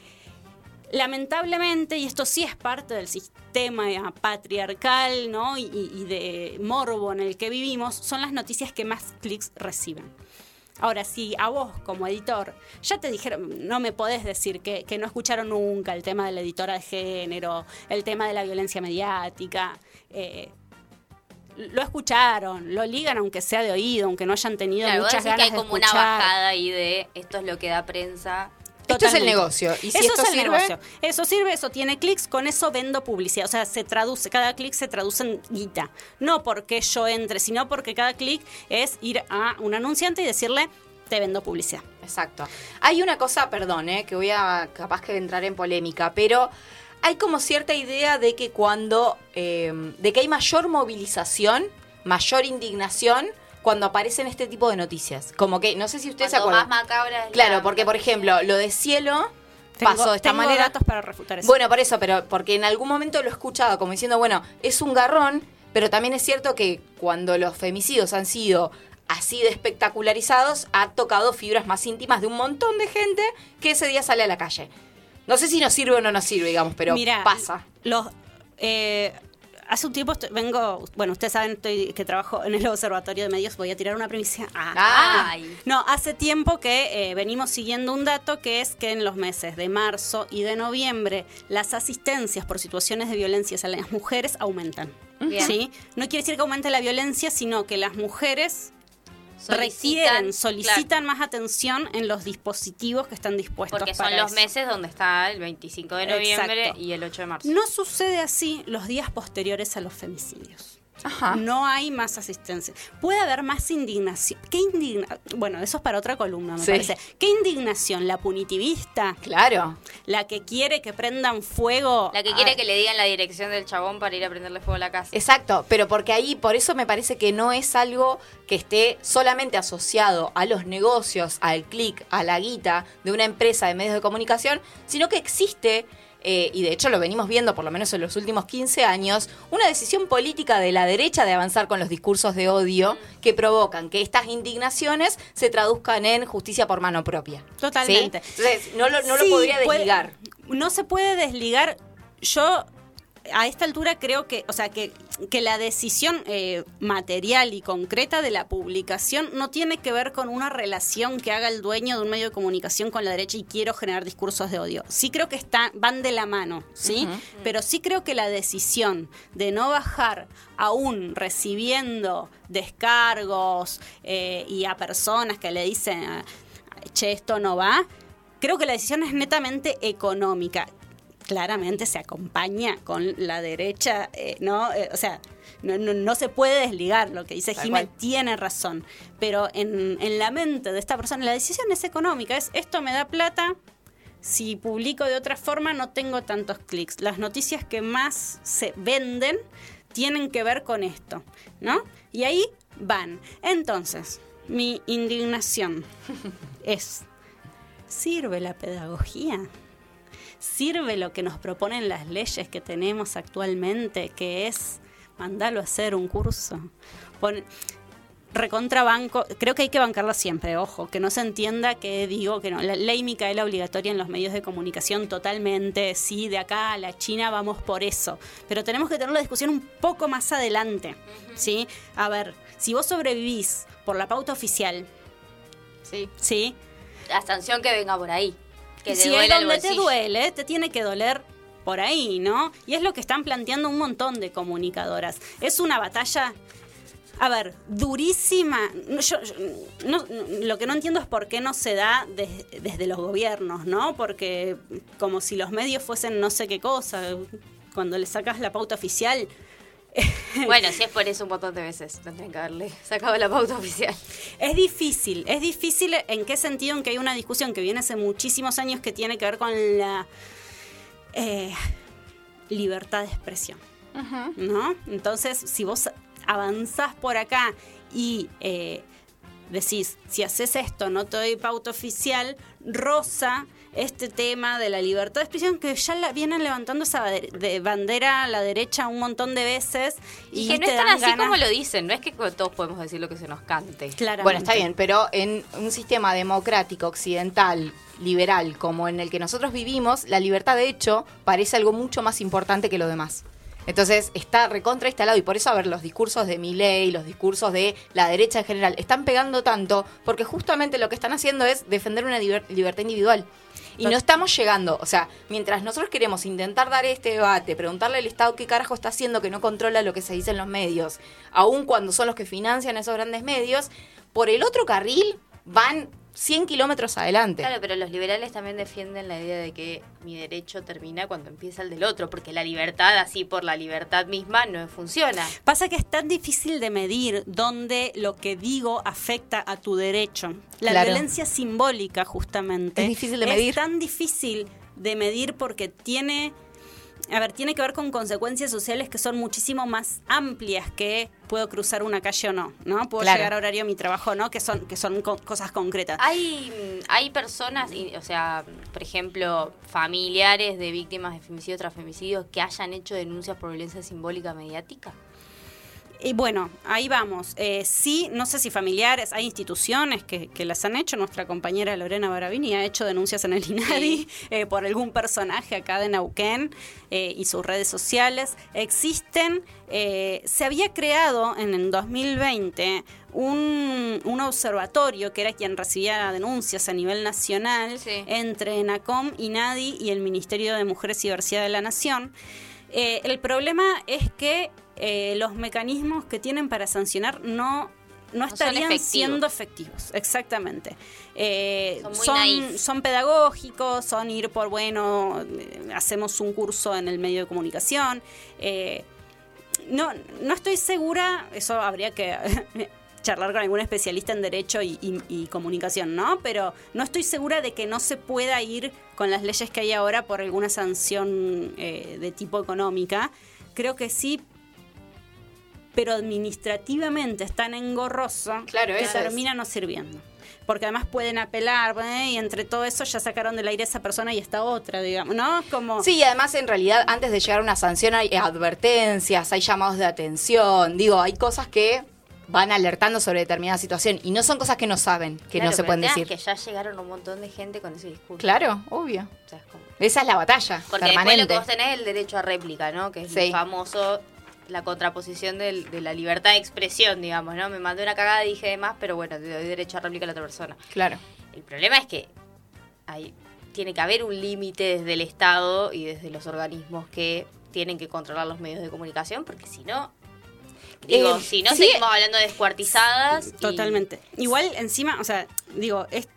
lamentablemente, y esto sí es parte del sistema patriarcal ¿no? y, y- y de morbo en el que vivimos, son las noticias que más clics reciben. Ahora, si a vos como editor ya te dijeron, no me podés decir que, que no escucharon nunca el tema de la editora de género, el tema de la violencia mediática, eh, lo escucharon, lo ligan aunque sea de oído, aunque no hayan tenido Claro, muchas decís que ganas hay de como una bajada ahí de esto es lo que da prensa. Esto es el Totalmente. negocio. Y si eso esto es el sirve, negocio. Eso sirve, eso tiene clics, con eso vendo publicidad. O sea, se traduce, cada clic se traduce en guita. No porque yo entre, sino porque cada clic es ir a un anunciante y decirle, te vendo publicidad. Exacto. Hay una cosa, perdón, eh, que voy a capaz que entrar en polémica, pero hay como cierta idea de que cuando, eh, de que hay mayor movilización, mayor indignación cuando aparecen este tipo de noticias. Como que, no sé si ustedes se acuerdan. más macabra es Claro, la- porque por ejemplo, lo de cielo Tengo- pasó de esta tengo manera. datos para refutar eso. Bueno, por eso, pero porque en algún momento lo he escuchado como diciendo, bueno, es un garrón, pero también es cierto que cuando los femicidios han sido así de espectacularizados, ha tocado fibras más íntimas de un montón de gente que ese día sale a la calle. No sé si nos sirve o no nos sirve, digamos, pero Mirá, pasa. Los, eh, hace un tiempo estoy- vengo, bueno, ustedes saben estoy- que trabajo en el Observatorio de Medios, voy a tirar una primicia. Ah, Ay. No, hace tiempo que eh, venimos siguiendo un dato que es que en los meses de marzo y de noviembre las asistencias por situaciones de violencia a las mujeres aumentan. Bien. ¿sí? No quiere decir que aumente la violencia, sino que las mujeres Solicitan, requieren, solicitan claro, más atención en los dispositivos que están dispuestos porque son para los eso. meses donde está el 25 de noviembre Exacto. y el 8 de marzo. No sucede así los días posteriores a los femicidios. Ajá. No hay más asistencia. Puede haber más indignación. ¿Qué indigna Bueno, eso es para otra columna, me Sí. parece. ¿Qué indignación? ¿La punitivista? Claro. ¿La que quiere que prendan fuego? La que quiere a- que le digan la dirección del chabón para ir a prenderle fuego a la casa. Exacto, pero porque ahí, por eso me parece que no es algo que esté solamente asociado a los negocios, al clic, a la guita de una empresa de medios de comunicación, sino que existe, eh, y de hecho lo venimos viendo por lo menos en los últimos 15 años, una decisión política de la derecha de avanzar con los discursos de odio que provocan que estas indignaciones se traduzcan en justicia por mano propia. ¿sí? Totalmente. Entonces, no lo, no lo podría puede- desligar. no se puede desligar. Yo a esta altura creo que, o sea, que, que la decisión eh, material y concreta de la publicación no tiene que ver con una relación que haga el dueño de un medio de comunicación con la derecha y quiero generar discursos de odio. Sí creo que están, van de la mano, ¿sí? Pero sí creo que la decisión de no bajar aún recibiendo descargos eh, y a personas que le dicen, ah, che, esto no va, creo que la decisión es netamente económica. Claramente se acompaña con la derecha, eh, ¿no? Eh, o sea, no, no- no se puede desligar lo que dice Jiménez, tiene razón. Pero en, en la mente de esta persona, la decisión es económica, es esto me da plata, si publico de otra forma no tengo tantos clics. Las noticias que más se venden tienen que ver con esto, ¿no? Y ahí van. Entonces, mi indignación es, ¿sirve la pedagogía? ¿Sirve lo que nos proponen las leyes que tenemos actualmente, que es mandarlo a hacer un curso? Pon- recontrabanco, creo que hay que bancarla siempre, ojo, que no se entienda que digo que no, la ley Micaela obligatoria en los medios de comunicación totalmente, sí, de acá a la China vamos por eso, pero tenemos que tener la discusión un poco más adelante, ¿sí? A ver, si vos sobrevivís por la pauta oficial, Sí. ¿sí? La sanción que venga por ahí. Que te si es donde te duele, te tiene que doler por ahí, ¿no? Y es lo que están planteando un montón de comunicadoras. Es una batalla, a ver, durísima. Yo- yo- no- no- lo que no entiendo es por qué no se da des- desde los gobiernos, ¿no? Porque como si los medios fuesen no sé qué cosa. Cuando le sacas la pauta oficial, Bueno, si es por eso un montón de veces tendrían que haberle sacado la pauta oficial. Es difícil, es difícil en qué sentido en que hay una discusión que viene hace muchísimos años que tiene que ver con la eh, libertad de expresión, ¿no? Entonces, si vos avanzás por acá y eh, decís, si haces esto, no te doy pauta oficial, rosa este tema de la libertad de expresión que ya la vienen levantando esa de bandera a la derecha un montón de veces y, Y, que no es tan así ganas- como lo dicen, no es que todos podemos decir lo que se nos cante. Claramente. Bueno, está bien, pero en un sistema democrático, occidental, liberal, como en el que nosotros vivimos, la libertad de hecho parece algo mucho más importante que lo demás. Entonces está recontra instalado y por eso, a ver, los discursos de Milley, los discursos de la derecha en general, están pegando tanto porque justamente lo que están haciendo es defender una liber- libertad individual. Y no estamos llegando, o sea, mientras nosotros queremos intentar dar este debate, preguntarle al Estado qué carajo está haciendo que no controla lo que se dice en los medios, aun cuando son los que financian esos grandes medios, por el otro carril van 100 kilómetros adelante. Claro, pero los liberales también defienden la idea de que mi derecho termina cuando empieza el del otro, porque la libertad, así por la libertad misma, no funciona. Pasa que es tan difícil de medir donde lo que digo afecta a tu derecho. La Claro. violencia simbólica, justamente. Es difícil de medir. Es tan difícil de medir porque tiene. A ver, tiene que ver con consecuencias sociales que son muchísimo más amplias que puedo cruzar una calle o no, ¿no? Puedo Claro. llegar a horario a mi trabajo o no, que son, que son co- cosas concretas. Hay, hay personas, y- o sea, por ejemplo, familiares de víctimas de femicidio tras femicidio que hayan hecho denuncias por violencia simbólica mediática. Y bueno, ahí vamos. Eh, sí, no sé si familiares, hay instituciones que, que las han hecho. Nuestra compañera Lorena Barabini ha hecho denuncias en el INADI eh, por algún personaje acá de Neuquén eh, y sus redes sociales. Existen, se había creado en el 2020 un, un observatorio que era quien recibía denuncias a nivel nacional Sí. entre ENACOM, INADI y el Ministerio de Mujeres y Diversidad de la Nación. El problema es que eh, los mecanismos que tienen para sancionar no, no estarían efectivos. siendo efectivos, exactamente. Eh, Son pedagógicos, son ir por, bueno, eh, hacemos un curso en el medio de comunicación. eh, no, no estoy segura, eso habría que charlar con algún especialista en derecho y, y- y comunicación, ¿no? Pero no estoy segura de que no se pueda ir con las leyes que hay ahora por alguna sanción eh, de tipo económica. Creo que sí, pero administrativamente es tan engorroso Claro, que es. termina no sirviendo. Porque además pueden apelar, ¿eh? y entre todo eso ya sacaron del aire a esa persona y esta otra, digamos, ¿no? Como... Sí, y además en realidad antes de llegar a una sanción hay advertencias, hay llamados de atención, digo, hay cosas que van alertando sobre determinada situación y no son cosas que no saben, que Claro, no se pero pueden decir. es que ya llegaron un montón de gente con ese discurso. Claro, obvio. O sea, es como- Esa es la batalla Porque después lo permanente. que vos tenés es el derecho a réplica, ¿no? Que es Sí. el famoso, la contraposición del- de la libertad de expresión, digamos, ¿no? Me mandé una cagada, dije de más, pero bueno, te doy derecho a réplica a la otra persona. Claro. El problema es que hay, tiene que haber un límite desde el Estado y desde los organismos que tienen que controlar los medios de comunicación, porque si no, digo, Eh, si no sí. seguimos hablando de descuartizadas. y- Totalmente. Igual, encima, o sea, digo, es,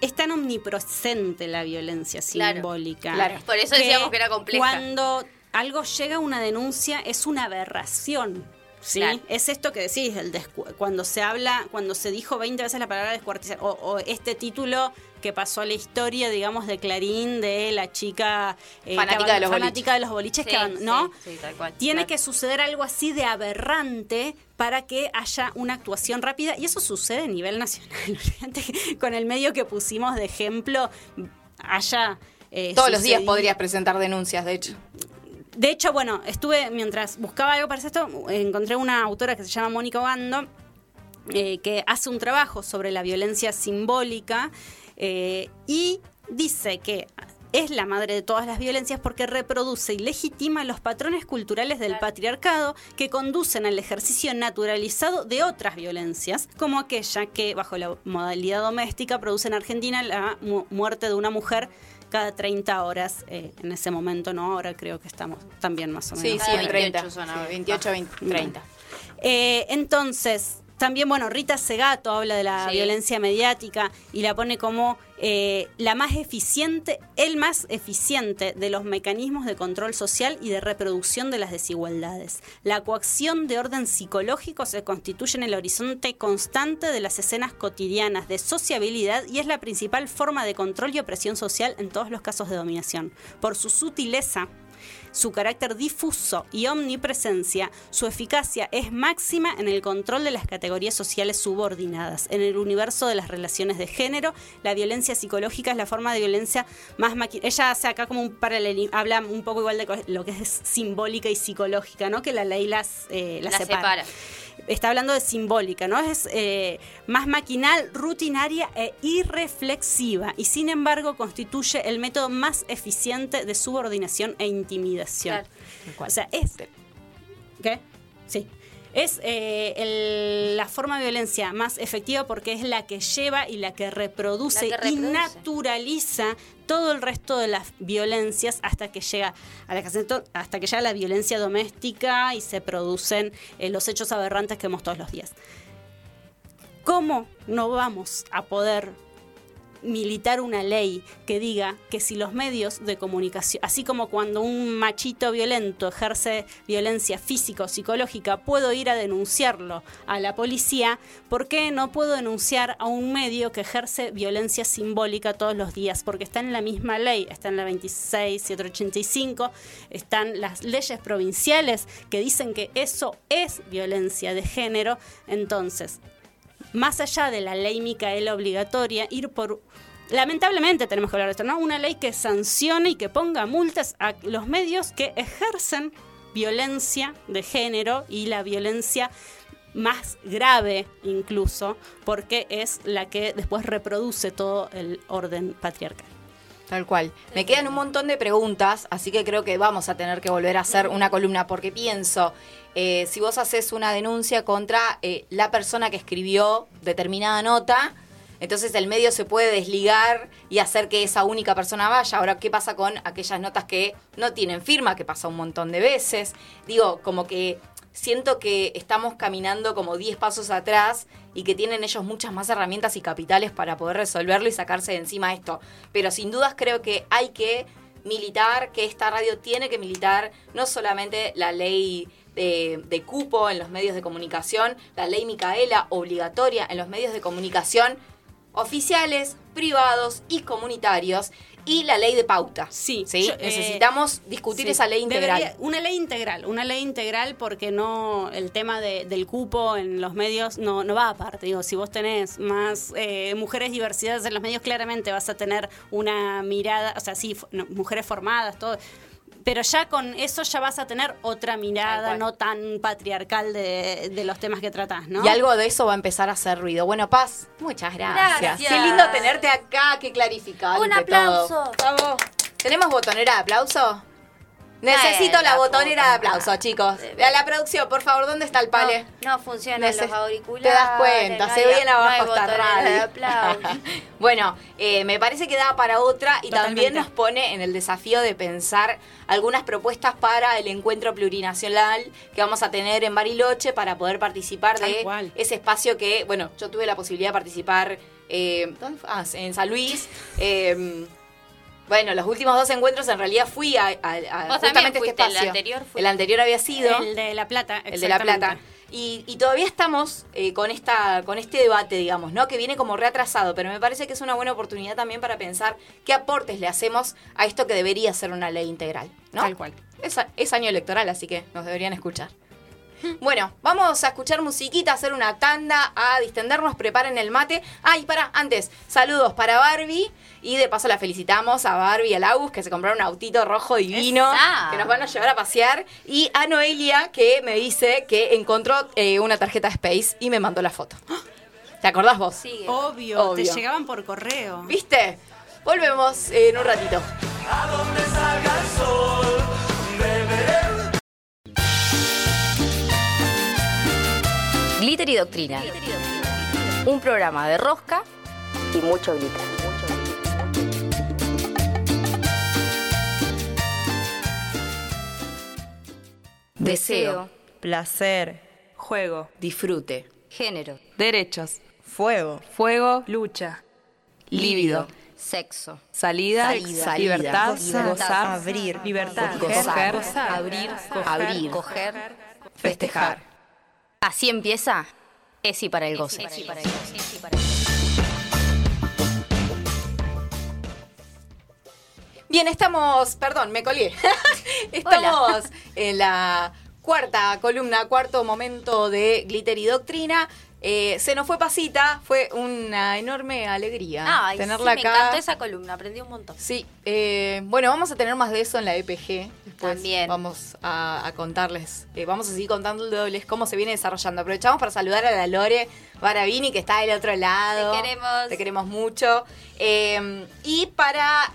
es tan omnipresente la violencia Claro, simbólica. claro. Por eso decíamos que era compleja. Cuando algo llega a una denuncia, es una aberración. ¿Sí? Claro. Es esto que decís, el cuando se habla, cuando se dijo 20 veces la palabra descuartizar, o, o este título que pasó a la historia, digamos, de Clarín, de la chica eh, Fanática de los fanática de los boliches, Sí, que ¿no? sí, sí, tal cual. Tiene Claro. que suceder algo así de aberrante para que haya una actuación rápida y eso sucede a nivel nacional. Con el medio que pusimos de ejemplo, haya... eh, Todos los días podrías presentar denuncias, de hecho. De hecho, bueno, estuve, mientras buscaba algo para esto, encontré una autora que se llama Mónica Obando, eh, que hace un trabajo sobre la violencia simbólica eh, y dice que es la madre de todas las violencias porque reproduce y legitima los patrones culturales del patriarcado que conducen al ejercicio naturalizado de otras violencias, como aquella que, bajo la modalidad doméstica, produce en Argentina la mu- muerte de una mujer cada 30 horas eh, en ese momento, ¿no? Ahora creo que estamos también más o menos. Sí, sí, en 28 30. son ahora. 28, 20, 30. Eh, entonces, también, bueno, Rita Segato habla de la Sí. violencia mediática y la pone como eh, la más eficiente, el más eficiente de los mecanismos de control social y de reproducción de las desigualdades. La coacción de orden psicológico se constituye en el horizonte constante de las escenas cotidianas de sociabilidad y es la principal forma de control y opresión social en todos los casos de dominación. Por su sutileza, su carácter difuso y omnipresencia, su eficacia es máxima en el control de las categorías sociales subordinadas. En el universo de las relaciones de género, la violencia psicológica es la forma de violencia más maqui- Ella hace acá como un paralelismo, habla un poco igual de lo que es simbólica y psicológica, ¿no? Que la ley las, eh, las La separa. separa. Está hablando de simbólica, ¿no? Es eh, más maquinal, rutinaria e irreflexiva y sin embargo constituye el método más eficiente de subordinación e intimidación. O sea, es... ¿Qué? Sí. Es eh, el- la forma de violencia más efectiva porque es la que lleva y la que reproduce, La que y naturaliza todo el resto de las violencias hasta que llega a la hasta que llega la violencia doméstica y se producen eh, los hechos aberrantes que vemos todos los días. ¿Cómo no vamos a poder militar una ley que diga que si los medios de comunicación, así como cuando un machito violento ejerce violencia física o psicológica, puedo ir a denunciarlo a la policía, ¿por qué no puedo denunciar a un medio que ejerce violencia simbólica todos los días? Porque está en la misma ley, está en la 26785, están las leyes provinciales que dicen que eso es violencia de género, entonces más allá de la ley Micaela obligatoria, ir por... Lamentablemente tenemos que hablar de esto, ¿no? Una ley que sancione y que ponga multas a los medios que ejercen violencia de género y la violencia más grave incluso, porque es la que después reproduce todo el orden patriarcal. Tal cual. Me quedan un montón de preguntas, así que creo que vamos a tener que volver a hacer una columna, porque pienso, eh, si vos haces una denuncia contra eh, la persona que escribió determinada nota, entonces el medio se puede desligar y hacer que esa única persona vaya. Ahora, ¿qué pasa con aquellas notas que no tienen firma, que pasa un montón de veces? Digo, como que siento que estamos caminando como 10 pasos atrás y que tienen ellos muchas más herramientas y capitales para poder resolverlo y sacarse de encima esto. Pero sin dudas creo que hay que militar, que esta radio tiene que militar no solamente la ley de, de cupo en los medios de comunicación, la ley Micaela obligatoria en los medios de comunicación oficiales, privados y comunitarios y la ley de pauta. Sí, ¿sí? yo, eh, Necesitamos discutir Sí, esa ley integral. debería- una ley integral, una ley integral porque no el tema de- del cupo en los medios no, no va aparte. Digo, si vos tenés más eh, mujeres diversidades en los medios, claramente vas a tener una mirada, o sea, sí, no, mujeres formadas, todo. Pero ya con eso ya vas a tener otra mirada no tan patriarcal de, de los temas que tratás, ¿no? Y algo de eso va a empezar a hacer ruido. Bueno, Paz, muchas gracias. Gracias. Qué lindo tenerte acá, qué clarificante Un aplauso. todo. Vamos. ¿Tenemos botonera de aplauso? Necesito Eh, la la botonera de aplauso, chicos. A la producción, por favor, ¿dónde está el pale? No, no funcionan Neces- los auriculares. Te das cuenta, no se viene no abajo esta radio. aplauso. bueno, eh, me parece que da para otra y también nos pone en el desafío de pensar algunas propuestas para el encuentro plurinacional que vamos a tener en Bariloche para poder participar de ese espacio que, bueno, yo tuve la posibilidad de participar eh. Ah, en San Luis. eh, bueno, los últimos dos encuentros en realidad fui a, a- a Vos justamente este el anterior fuiste. El anterior había sido El de La Plata, el de La Plata. Y, y todavía estamos eh, con esta con este debate, digamos, ¿no? Que viene como reatrasado, pero me parece que es una buena oportunidad también para pensar qué aportes le hacemos a esto que debería ser una ley integral, ¿no? Tal cual. Es, es año electoral, así que nos deberían escuchar. Bueno, vamos a escuchar musiquita, a hacer una tanda, a distendernos, preparen el mate. Ay, para, antes, saludos para Barbie. Y de paso la felicitamos a Barbie y a Laus que se compraron un autito rojo divino que nos van a llevar a pasear. Y a Noelia que me dice que encontró eh, una tarjeta Space y me mandó la foto. ¿Te acordás vos? Sigue. Obvio, Obvio. te llegaban por correo. ¿Viste? Volvemos en un ratito. Glitter y Doctrina. Un programa de rosca y mucho glitter. Deseo, placer, juego, Disfrute. género, derechos, fuego, fuego, lucha, líbido, sexo, salida, Salida. libertad, Libertad. gozar, Abrir. libertad, Gozar. coger, abrir, Abrir. coger. Festejar. Así empieza Esi para el goce. Bien, estamos, perdón, me colgué. estamos en la cuarta columna, cuarto momento de Glitter y Doctrina. Eh, se nos fue pasita, fue una enorme alegría Ay, tenerla sí, me acá. encantó esa columna, aprendí un montón. Sí, eh, bueno, vamos a tener más de eso en la EPG. Después También. Vamos a, a contarles, eh, vamos a seguir contándoles cómo se viene desarrollando. Aprovechamos para saludar a la Lore Barabini, que está del otro lado. Te queremos. Te queremos mucho. Y para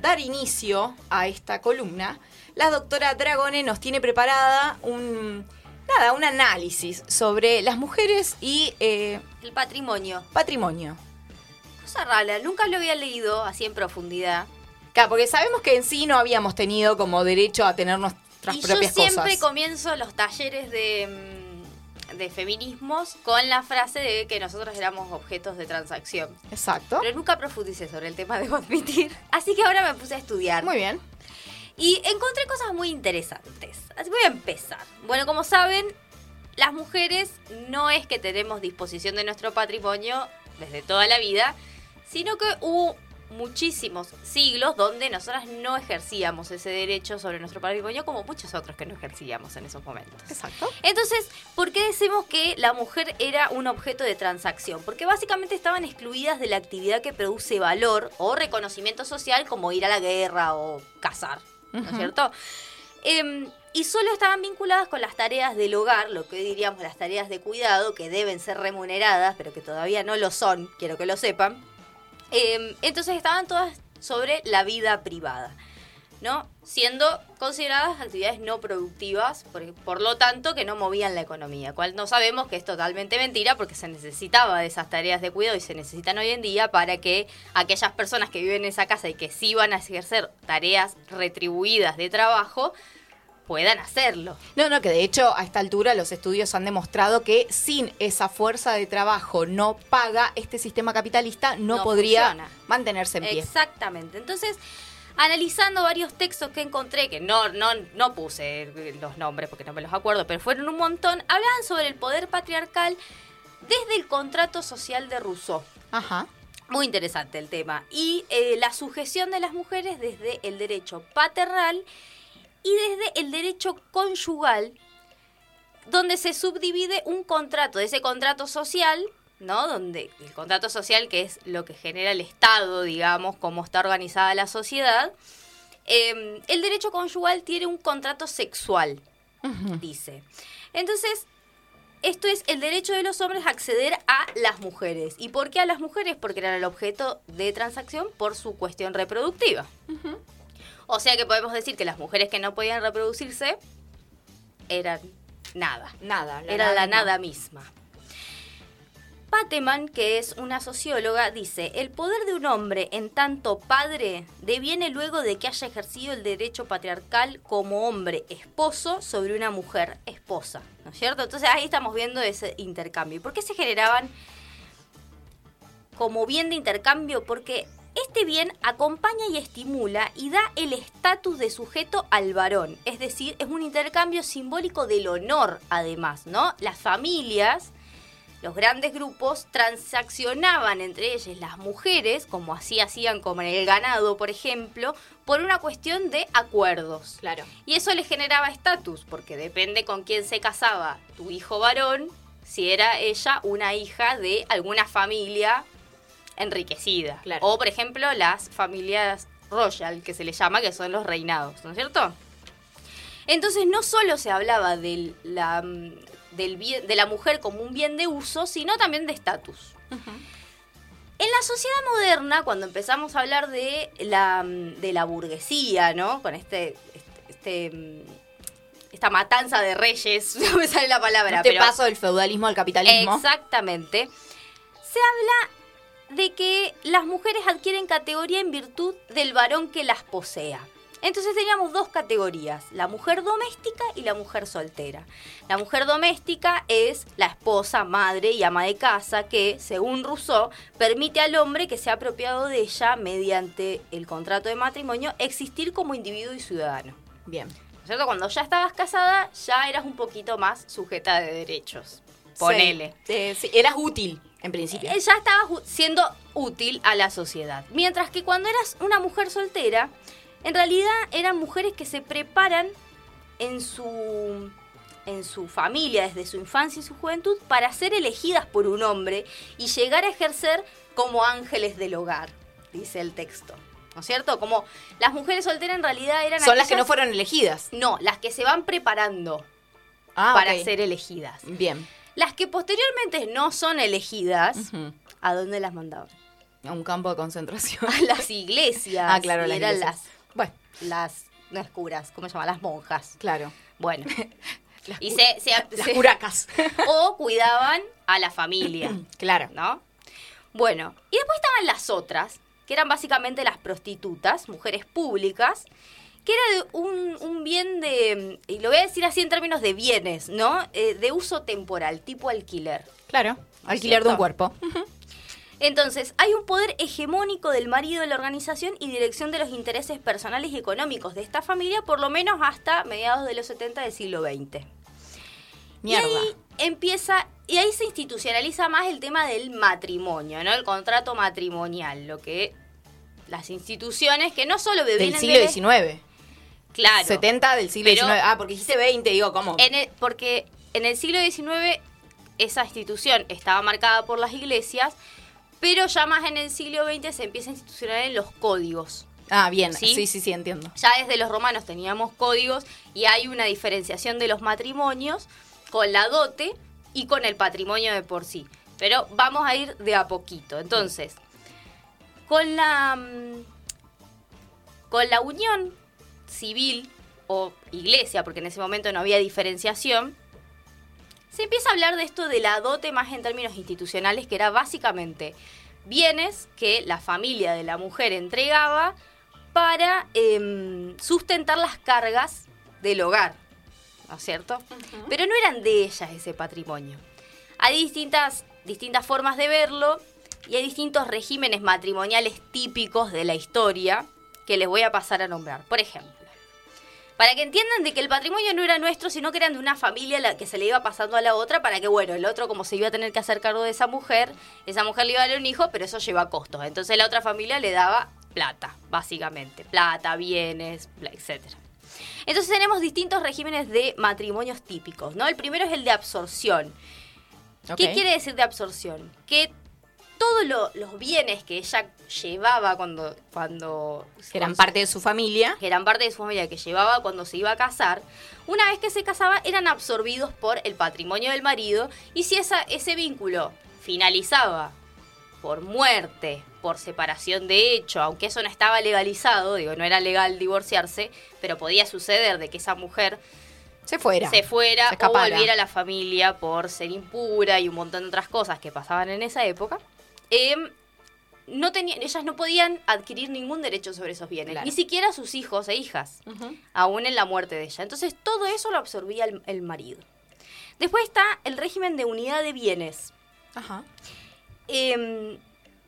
dar inicio a esta columna, la doctora Dragone nos tiene preparada un, nada, un análisis sobre las mujeres y eh, El patrimonio. patrimonio. Cosa rara, nunca lo había leído así en profundidad. Claro, porque sabemos que en sí no habíamos tenido como derecho a tener nuestras y yo propias siempre cosas. comienzo los talleres de, mm, de feminismos con la frase de que nosotros éramos objetos de transacción. Exacto. Pero nunca profundicé sobre el tema, debo admitir. Así que ahora me puse a estudiar. Muy bien. Y encontré cosas muy interesantes. Así voy a empezar. Bueno, como saben, las mujeres no es que tenemos disposición de nuestro patrimonio desde toda la vida, sino que hubo muchísimos siglos donde nosotras no ejercíamos ese derecho sobre nuestro patrimonio como muchos otros que no ejercíamos en esos momentos. Exacto. Entonces, ¿por qué decimos que la mujer era un objeto de transacción? Porque básicamente estaban excluidas de la actividad que produce valor o reconocimiento social como ir a la guerra o cazar, ¿no es cierto? Em, y solo estaban vinculadas con las tareas del hogar, lo que hoy diríamos las tareas de cuidado, que deben ser remuneradas, pero que todavía no lo son, quiero que lo sepan. Em, entonces estaban todas sobre la vida privada. ¿No? Siendo consideradas actividades no productivas, por, por lo tanto que no movían la economía, cual no sabemos que es totalmente mentira porque se necesitaba de esas tareas de cuidado y se necesitan hoy en día para que aquellas personas que viven en esa casa y que sí van a ejercer tareas retribuidas de trabajo puedan hacerlo. No, no, que de hecho a esta altura los estudios han demostrado que sin esa fuerza de trabajo no paga, este sistema capitalista no, No podría funciona. mantenerse en pie. Exactamente. Entonces, analizando varios textos que encontré, que no, no, no puse los nombres porque no me los acuerdo, pero fueron un montón, hablaban sobre el poder patriarcal desde el contrato social de Rousseau. Ajá. Muy interesante el tema. Y eh, la sujeción de las mujeres desde el derecho paternal y desde el derecho conyugal, donde se subdivide un contrato, de ese contrato social, ¿no? Donde el contrato social, que es lo que genera el Estado, digamos, cómo está organizada la sociedad, eh, el derecho conyugal tiene un contrato sexual, dice. Entonces, esto es el derecho de los hombres a acceder a las mujeres. ¿Y por qué a las mujeres? Porque eran el objeto de transacción por su cuestión reproductiva. O sea que podemos decir que las mujeres que no podían reproducirse eran nada. Nada. Era la nada misma. Pateman, que es una socióloga, dice, el poder de un hombre en tanto padre deviene luego de que haya ejercido el derecho patriarcal como hombre esposo sobre una mujer esposa, ¿no es cierto? Entonces ahí estamos viendo ese intercambio. ¿Y por qué se generaban como bien de intercambio? Porque este bien acompaña y estimula y da el estatus de sujeto al varón. Es decir, es un intercambio simbólico del honor, además, ¿no? Las familias los grandes grupos transaccionaban entre ellas las mujeres, como así hacían como en el ganado, por ejemplo, por una cuestión de acuerdos. Claro. Y eso le generaba estatus, porque depende con quién se casaba tu hijo varón, si era ella una hija de alguna familia enriquecida. Claro. O, por ejemplo, las familias royal, que se le llama, que son los reinados, ¿no es cierto? Entonces no solo se hablaba de la, mm, del bien- de la mujer como un bien de uso, sino también de estatus. En la sociedad moderna, cuando empezamos a hablar de la, mm, de la burguesía, ¿no? Con este, este, este, esta matanza de reyes, no me sale la palabra, Este pero paso del feudalismo al capitalismo. Exactamente. Se habla de que las mujeres adquieren categoría en virtud del varón que las posea. Entonces teníamos dos categorías, la mujer doméstica y la mujer soltera. La mujer doméstica es la esposa, madre y ama de casa que, según Rousseau, permite al hombre que sea apropiado de ella mediante el contrato de matrimonio existir como individuo y ciudadano. Bien. ¿No es cierto? Cuando ya estabas casada, ya eras un poquito más sujeta de derechos. Ponele. Sí. Eh, sí, eras útil, en principio. Eh, Ya estabas siendo útil a la sociedad. Mientras que cuando eras una mujer soltera, en realidad eran mujeres que se preparan en su en su familia desde su infancia y su juventud para ser elegidas por un hombre y llegar a ejercer como ángeles del hogar, dice el texto. ¿No es cierto? Como las mujeres solteras en realidad eran Son las que no fueron elegidas. No, las que se van preparando Ah, para ser elegidas. Bien. Las que posteriormente no son elegidas. ¿a dónde las mandaban? A un campo de concentración. A las iglesias. Ah, claro, las eran iglesias. las, las, no es curas, ¿cómo se llama? Las monjas. Claro. Bueno. y cu- se, se- Las se- curacas. o cuidaban a la familia, claro. ¿no? Bueno, y después estaban las otras, que eran básicamente las prostitutas, mujeres públicas, que era de un, un bien de, y lo voy a decir así en términos de bienes, ¿no? Eh, de uso temporal, tipo alquiler. Claro. Alquiler de un cuerpo. Entonces, hay un poder hegemónico del marido de la organización y dirección de los intereses personales y económicos de esta familia, por lo menos hasta mediados de los 70 del siglo XX. Mierda. Y ahí empieza, y ahí se institucionaliza más el tema del matrimonio, ¿no? El contrato matrimonial, lo que las instituciones que no solo Del vienen siglo XIX. Claro. 70 del siglo XIX. Ah, porque dijiste 20, digo, ¿cómo? En el- porque en el siglo XIX esa institución estaba marcada por las iglesias, pero ya más en el siglo XX se empieza a institucionar en los códigos. Ah, bien. ¿Sí? Sí, sí, sí, entiendo. Ya desde los romanos teníamos códigos y hay una diferenciación de los matrimonios con la dote y con el patrimonio de por sí. Pero vamos a ir de a poquito. Entonces, con la mm, con la unión civil o iglesia, porque en ese momento no había diferenciación, se empieza a hablar de esto de la dote más en términos institucionales, que era básicamente bienes que la familia de la mujer entregaba para em, sustentar las cargas del hogar, ¿no es cierto? Pero no eran de ellas ese patrimonio. Hay distintas, distintas formas de verlo y hay distintos regímenes matrimoniales típicos de la historia que les voy a pasar a nombrar. Por ejemplo, para que entiendan de que el patrimonio no era nuestro, sino que eran de una familia la que se le iba pasando a la otra para que, bueno, el otro como se iba a tener que hacer cargo de esa mujer, esa mujer le iba a dar un hijo, pero eso lleva costos. Entonces la otra familia le daba plata, básicamente. Plata, bienes, etcétera. Entonces tenemos distintos regímenes de matrimonios típicos, ¿no? El primero es el de absorción. ¿Qué quiere decir de absorción? Que todos lo- los bienes que ella llevaba cuando... cuando Que eran cuando- parte de su familia. que eran parte de su familia que llevaba cuando se iba a casar, una vez que se casaba eran absorbidos por el patrimonio del marido y si esa, ese vínculo finalizaba por muerte, por separación de hecho, aunque eso no estaba legalizado, digo, no era legal divorciarse, pero podía suceder de que esa mujer Se fuera. se fuera Se o volviera a la familia por ser impura y un montón de otras cosas que pasaban en esa época, em, no tenían, ellas no podían adquirir ningún derecho sobre esos bienes, Claro. ni siquiera sus hijos e hijas, aún en la muerte de ella. Entonces todo eso lo absorbía el, el marido. Después está el régimen de unidad de bienes, Ajá. em,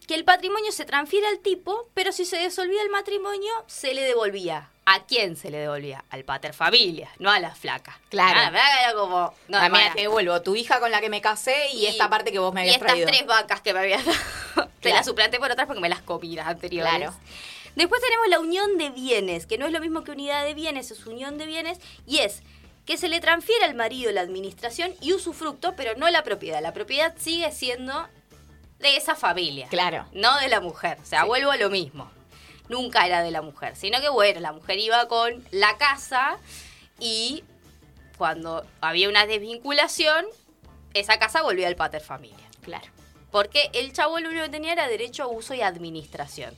que el patrimonio se transfiere al tipo, pero si se disolvía el matrimonio, se le devolvía ¿A quién se le devolvía? Al pater familia, no a la flaca. Claro. A la flaca era como. No, También hermana, te devuelvo tu hija con la que me casé y, esta parte que vos me y habías estas traído. tres vacas que me habías dado. Te Claro. las suplanté por otras porque me las comí las anteriores. Claro. Después tenemos la unión de bienes, que no es lo mismo que unidad de bienes, es unión de bienes, y es que se le transfiere al marido la administración y usufructo, pero no la propiedad. La propiedad sigue siendo de esa familia. Claro. No de la mujer. O sea, vuelvo a lo mismo. Nunca era de la mujer, sino que bueno, la mujer iba con la casa y cuando había una desvinculación, esa casa volvía al pater familia. Claro. Porque el chavo lo único que tenía era derecho a uso y administración.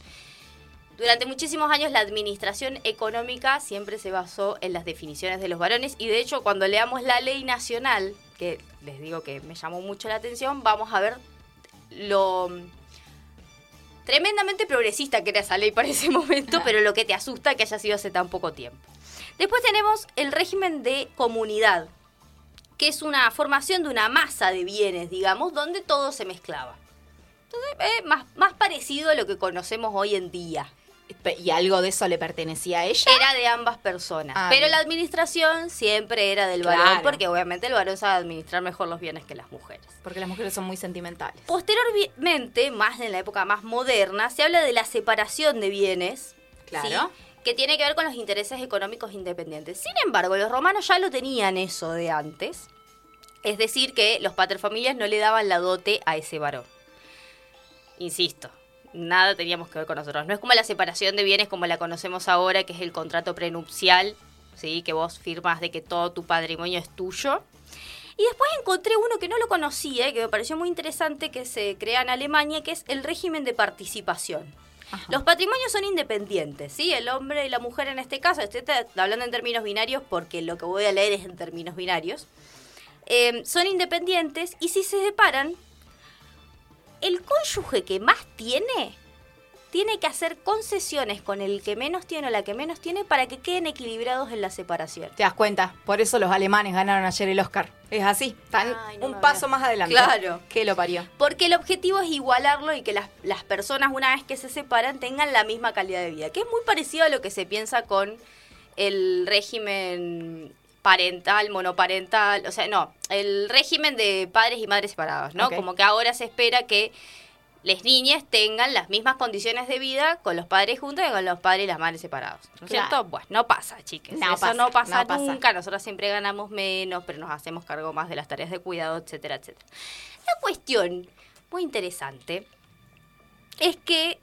Durante muchísimos años la administración económica siempre se basó en las definiciones de los varones y de hecho cuando leamos la ley nacional, que les digo que me llamó mucho la atención, vamos a ver lo tremendamente progresista que era esa ley para ese momento, pero lo que te asusta que haya sido hace tan poco tiempo. Después tenemos el régimen de comunidad, que es una formación de una masa de bienes, digamos, donde todo se mezclaba. Entonces, eh, más, más parecido a lo que conocemos hoy en día. ¿Y algo de eso le pertenecía a ella? Era de ambas personas. Ah, pero bien. la administración siempre era del varón, Claro. porque obviamente el varón sabe administrar mejor los bienes que las mujeres. Porque las mujeres son muy sentimentales. Posteriormente, más en la época más moderna, se habla de la separación de bienes. Claro. ¿sí? Que tiene que ver con los intereses económicos independientes. Sin embargo, los romanos ya lo tenían eso de antes. Es decir, que los paterfamilias no le daban la dote a ese varón. Insisto, nada teníamos que ver con nosotros. No es como la separación de bienes como la conocemos ahora, que es el contrato prenupcial, ¿sí? que vos firmas de que todo tu patrimonio es tuyo. Y después encontré uno que no lo conocía que me pareció muy interesante que se crea en Alemania, que es el régimen de participación. Los patrimonios son independientes, ¿sí? El hombre y la mujer en este caso, estoy hablando en términos binarios porque lo que voy a leer es en términos binarios, eh, son independientes y si se separan, el cónyuge que más tiene, tiene que hacer concesiones con el que menos tiene o la que menos tiene para que queden equilibrados en la separación. ¿Te das cuenta? Por eso los alemanes ganaron ayer el Oscar. Es así. Están Ay, no un paso más adelante. Claro. Que lo parió. Porque el objetivo es igualarlo y que las, las personas una vez que se separan tengan la misma calidad de vida, que es muy parecido a lo que se piensa con el régimen parental, monoparental, o sea, no, el régimen de padres y madres separados, ¿no? Como que ahora se espera que las niñas tengan las mismas condiciones de vida con los padres juntos que con los padres y las madres separados. ¿No es Claro. cierto? Bueno, no pasa, chiques. No Eso pasa, no pasa no pasa. nunca. Nosotros siempre ganamos menos, pero nos hacemos cargo más de las tareas de cuidado, etcétera, etcétera. La cuestión muy interesante es que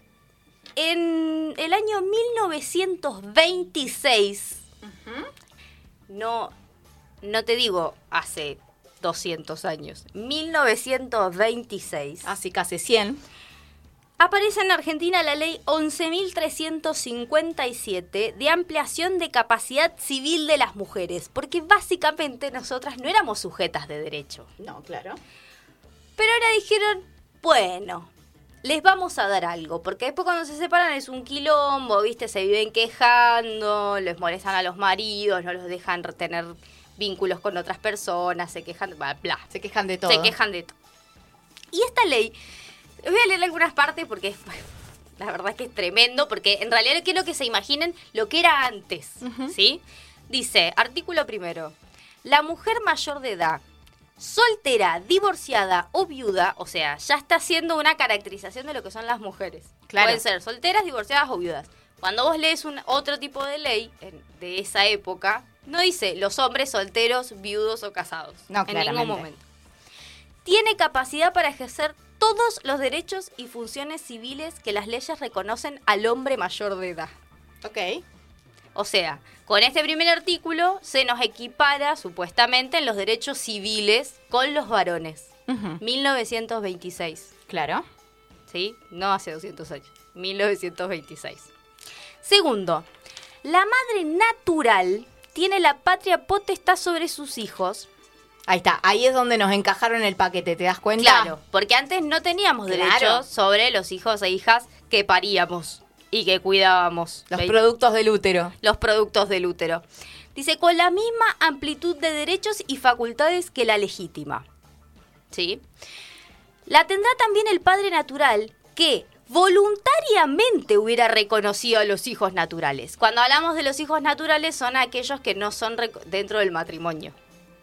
en el año 1926, no, no te digo hace 200 años, 1926, Así casi 100. aparece en Argentina la ley 11.357 de ampliación de capacidad civil de las mujeres, porque básicamente nosotras no éramos sujetas de derecho. No, claro. Pero ahora dijeron, bueno, les vamos a dar algo, porque después cuando se separan es un quilombo, ¿viste? Se viven quejando, les molestan a los maridos, no los dejan tener vínculos con otras personas, se quejan, bla, bla. Se quejan de todo. Se quejan de todo. Y esta ley, voy a leer algunas partes porque es- la verdad es que es tremendo, porque en realidad quiero que se imaginen lo que era antes, ¿sí? Dice, artículo primero, la mujer mayor de edad, soltera, divorciada o viuda, o sea, ya está haciendo una caracterización de lo que son las mujeres. Claro. Pueden ser solteras, divorciadas o viudas. Cuando vos lees un otro tipo de ley en- de esa época, no dice los hombres solteros, viudos o casados. No, en claramente. ningún momento. Tiene capacidad para ejercer todos los derechos y funciones civiles que las leyes reconocen al hombre mayor de edad. Ok. O sea, con este primer artículo se nos equipara supuestamente en los derechos civiles con los varones. Ujú. 1926. Claro. ¿sí? No hace 200 años, 1926. Segundo, la madre natural tiene la patria potestad sobre sus hijos. Ahí está. Ahí es donde nos encajaron el paquete. ¿Te das cuenta? Claro, porque antes no teníamos Claro. derechos sobre los hijos e hijas que paríamos y que cuidábamos. Los productos del útero. los productos del útero. Dice, con la misma amplitud de derechos y facultades que la legítima. ¿Sí? La tendrá también el padre natural que, voluntariamente hubiera reconocido a los hijos naturales. Cuando hablamos de los hijos naturales son aquellos que no son dentro del matrimonio.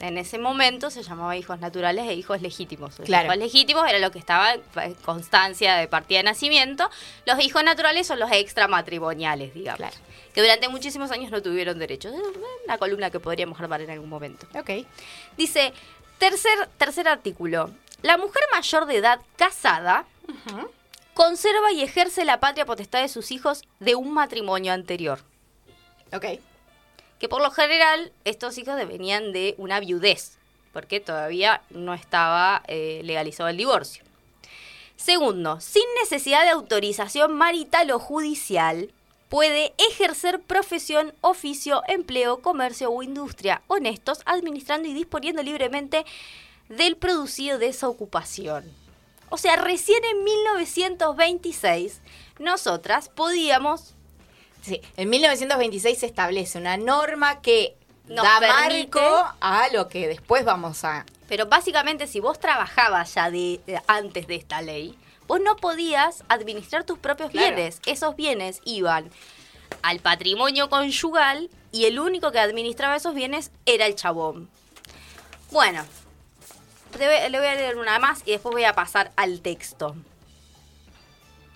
En ese momento se llamaba hijos naturales e hijos legítimos. Los Claro. hijos legítimos era lo que estaba en constancia de partida de nacimiento. Los hijos naturales son los extramatrimoniales, digamos. Claro. Que durante muchísimos años no tuvieron derechos. Es una columna que podríamos armar en algún momento. Ok. Dice, tercer, tercer artículo. La mujer mayor de edad casada conserva y ejerce la patria potestad de sus hijos de un matrimonio anterior. Ok. Que por lo general estos hijos venían de una viudez, porque todavía no estaba eh, legalizado el divorcio. Segundo, sin necesidad de autorización marital o judicial, puede ejercer profesión, oficio, empleo, comercio o industria honestos, administrando y disponiendo libremente del producido de esa ocupación. O sea, recién en 1926, nosotras podíamos Sí, en 1926 se establece una norma que Nos da permite- marco a lo que después vamos a... Pero básicamente si vos trabajabas ya de, de- antes de esta ley, vos no podías administrar tus propios Claro. bienes. Esos bienes iban al patrimonio conyugal y el único que administraba esos bienes era el chabón. Bueno, le voy a leer una más y después voy a pasar al texto.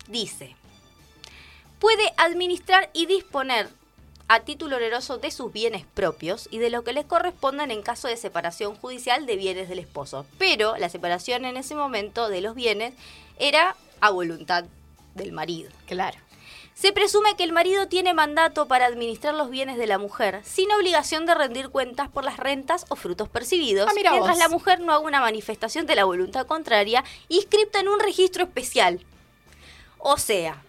Dice, puede administrar y disponer a título oneroso de sus bienes propios y de lo que les correspondan en caso de separación judicial de bienes del esposo. Pero la separación en ese momento de los bienes era a voluntad del marido. Claro. Se presume que el marido tiene mandato para administrar los bienes de la mujer, sin obligación de rendir cuentas por las rentas o frutos percibidos, Ah, mientras vos. la mujer no haga una manifestación de la voluntad contraria inscripta en un registro especial. O sea,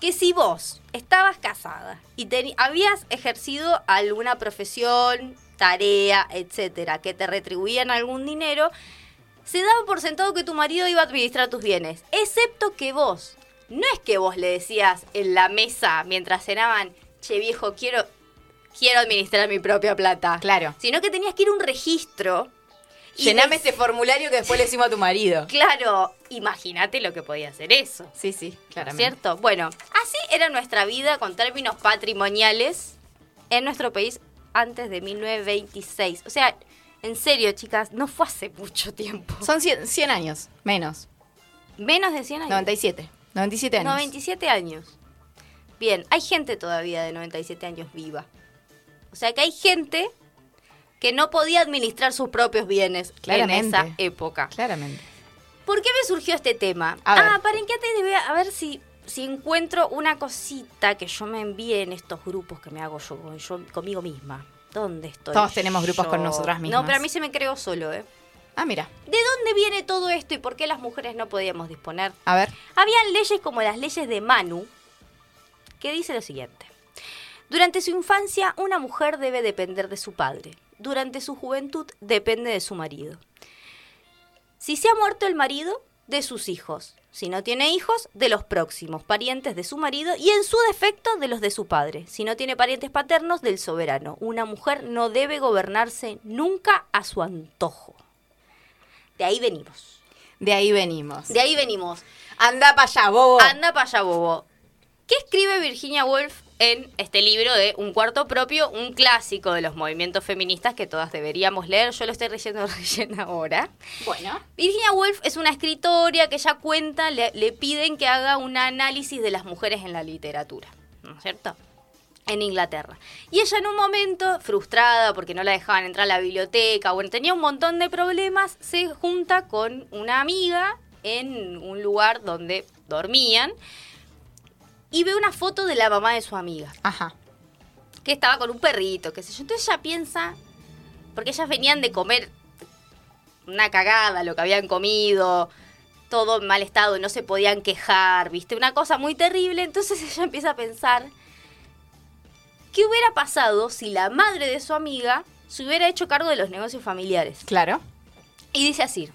que si vos estabas casada y habías ejercido alguna profesión, tarea, etcétera, que te retribuían algún dinero, se daba por sentado que tu marido iba a administrar tus bienes, excepto que vos, no es que vos le decías en la mesa mientras cenaban, che viejo, quiero, quiero administrar mi propia plata. Claro. Sino que tenías que ir a un registro. Llename dec- este formulario que después le decimos a tu marido. Claro, imagínate lo que podía hacer eso. Sí, sí, ¿no es claramente. ¿Cierto? Bueno, así era nuestra vida con términos patrimoniales en nuestro país antes de 1926. O sea, en serio, chicas, no fue hace mucho tiempo. Son 100, 100 años, menos. Menos de 100 años. 97. 97 años. 97 años. Bien, hay gente todavía de 97 años viva. O sea que hay gente que no podía administrar sus propios bienes en esa época. Claramente. ¿Por qué me surgió este tema? A ver. Ah, paren que antes de ver, a ver si, si encuentro una cosita que yo me envíe en estos grupos que me hago yo, con- yo conmigo misma. ¿Dónde estoy? Todos tenemos grupos yo? con nosotras mismas. No, pero a mí se me creó solo, ¿eh? Ah, mira. ¿De dónde viene todo esto y por qué las mujeres no podíamos disponer? A ver. Habían leyes como las leyes de Manu, que dice lo siguiente. Durante su infancia, una mujer debe depender de su padre. Durante su juventud, depende de su marido. Si se ha muerto el marido, de sus hijos. Si no tiene hijos, de los próximos, parientes de su marido y en su defecto de los de su padre. Si no tiene parientes paternos, del soberano. Una mujer no debe gobernarse nunca a su antojo. De ahí venimos. De ahí venimos. De ahí venimos. Anda para allá, bobo. Anda para allá, bobo. ¿Qué escribe Virginia Woolf en este libro de Un cuarto propio, un clásico de los movimientos feministas que todas deberíamos leer? Yo lo estoy leyendo relleno ahora. Bueno. Virginia Woolf es una escritora que ella cuenta, le, le piden que haga un análisis de las mujeres en la literatura, ¿no es cierto? En Inglaterra. Y ella en un momento, frustrada porque no la dejaban entrar a la biblioteca, bueno, tenía un montón de problemas, se junta con una amiga en un lugar donde dormían y ve una foto de la mamá de su amiga Ajá. que estaba con un perrito, qué sé yo. Entonces ella piensa, porque ellas venían de comer una cagada, lo que habían comido, todo en mal estado, no se podían quejar, ¿viste? Una cosa muy terrible. Entonces ella empieza a pensar, ¿qué hubiera pasado si la madre de su amiga se hubiera hecho cargo de los negocios familiares? Claro. Y dice así.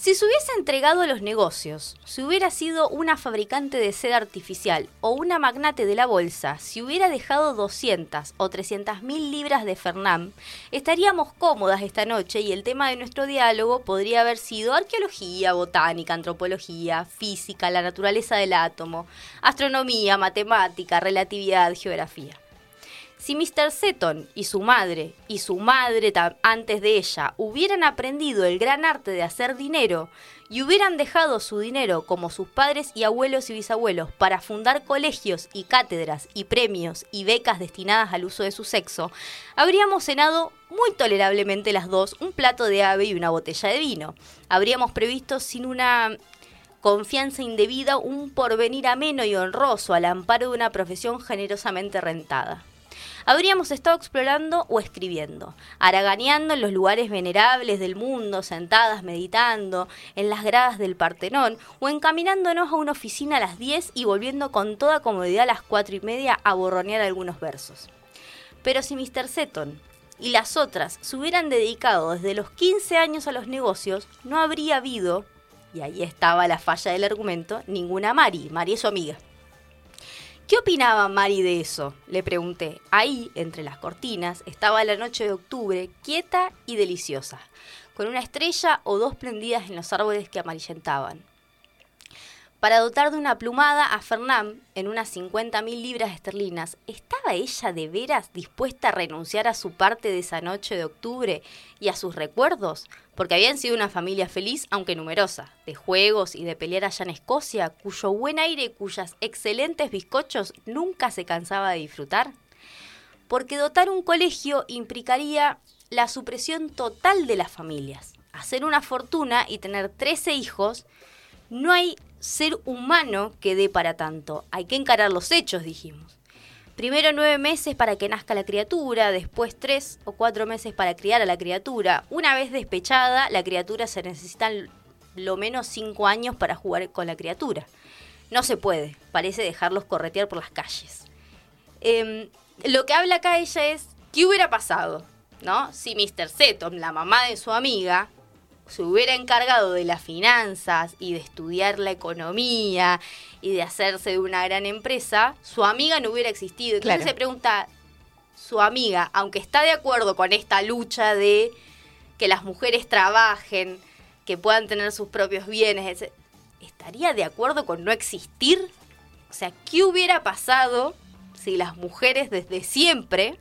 Si se hubiese entregado a los negocios, si hubiera sido una fabricante de seda artificial o una magnate de la bolsa, si hubiera dejado 200 o 300 mil libras de Fernam, estaríamos cómodas esta noche y el tema de nuestro diálogo podría haber sido arqueología, botánica, antropología, física, la naturaleza del átomo, astronomía, matemática, relatividad, geografía. Si Mr. Seton y su madre, y su madre antes de ella, hubieran aprendido el gran arte de hacer dinero y hubieran dejado su dinero como sus padres y abuelos y bisabuelos para fundar colegios y cátedras y premios y becas destinadas al uso de su sexo, habríamos cenado muy tolerablemente las dos un plato de ave y una botella de vino. Habríamos previsto sin una confianza indebida un porvenir ameno y honroso al amparo de una profesión generosamente rentada. Habríamos estado explorando o escribiendo, haraganeando en los lugares venerables del mundo, sentadas meditando, en las gradas del Partenón, o encaminándonos a una oficina a las 10 y volviendo con toda comodidad a las 4 y media a borronear algunos versos. Pero si Mr. Seton y las otras se hubieran dedicado desde los 15 años a los negocios, no habría habido, y ahí estaba la falla del argumento, ninguna Mari. Mari es su amiga. ¿Qué opinaba Mari de eso? Le pregunté. Ahí, entre las cortinas, estaba la noche de octubre, quieta y deliciosa, con una estrella o dos prendidas en los árboles que amarillentaban. Para dotar de una plumada a Fernán en unas 50 mil libras esterlinas, ¿estaba ella de veras dispuesta a renunciar a su parte de esa noche de octubre y a sus recuerdos? Porque habían sido una familia feliz, aunque numerosa, de juegos y de pelear allá en Escocia, cuyo buen aire y cuyas excelentes bizcochos nunca se cansaba de disfrutar. Porque dotar un colegio implicaría la supresión total de las familias. Hacer una fortuna y tener 13 hijos, no hay ser humano que dé para tanto. Hay que encarar los hechos, dijimos. Primero nueve meses para que nazca la criatura, después tres o cuatro meses para criar a la criatura. Una vez despechada, la criatura se necesitan lo menos cinco años para jugar con la criatura. No se puede, parece dejarlos corretear por las calles. Em, lo que habla acá ella es, ¿qué hubiera pasado? ¿No? Si Mr. Seton, la mamá de su amiga, se hubiera encargado de las finanzas y de estudiar la economía y de hacerse de una gran empresa, su amiga no hubiera existido. Entonces Claro. se pregunta, su amiga, aunque está de acuerdo con esta lucha de que las mujeres trabajen, que puedan tener sus propios bienes, ¿estaría de acuerdo con no existir? O sea, ¿qué hubiera pasado si las mujeres desde siempre,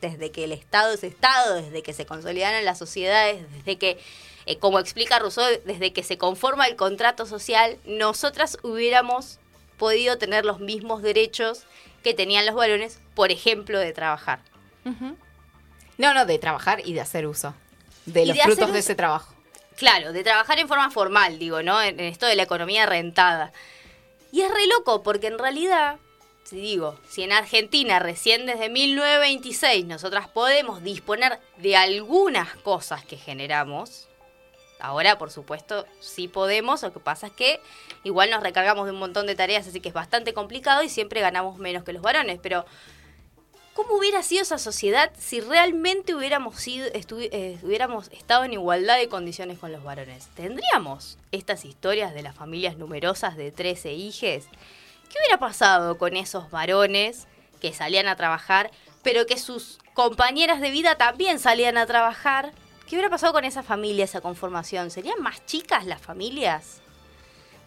desde que el Estado es Estado, desde que se consolidaron las sociedades, desde que, eh, como explica Rousseau, desde que se conforma el contrato social, nosotras hubiéramos podido tener los mismos derechos que tenían los varones, por ejemplo, de trabajar. No, no, de trabajar y de hacer uso de los de frutos de ese trabajo. Claro, de trabajar en forma formal, digo, ¿no? En, en esto de la economía rentada. Y es re loco, porque en realidad, si digo, si en Argentina recién desde 1926 nosotras podemos disponer de algunas cosas que generamos, ahora por supuesto sí podemos, lo que pasa es que igual nos recargamos de un montón de tareas, así que es bastante complicado y siempre ganamos menos que los varones, pero ¿Cómo hubiera sido esa sociedad si realmente hubiéramos, eh, estado en igualdad de condiciones con los varones? ¿Tendríamos estas historias de las familias numerosas de 13 hijes? ¿Qué hubiera pasado con esos varones que salían a trabajar, pero que sus compañeras de vida también salían a trabajar? ¿Qué hubiera pasado con esa familia, esa conformación? ¿Serían más chicas las familias?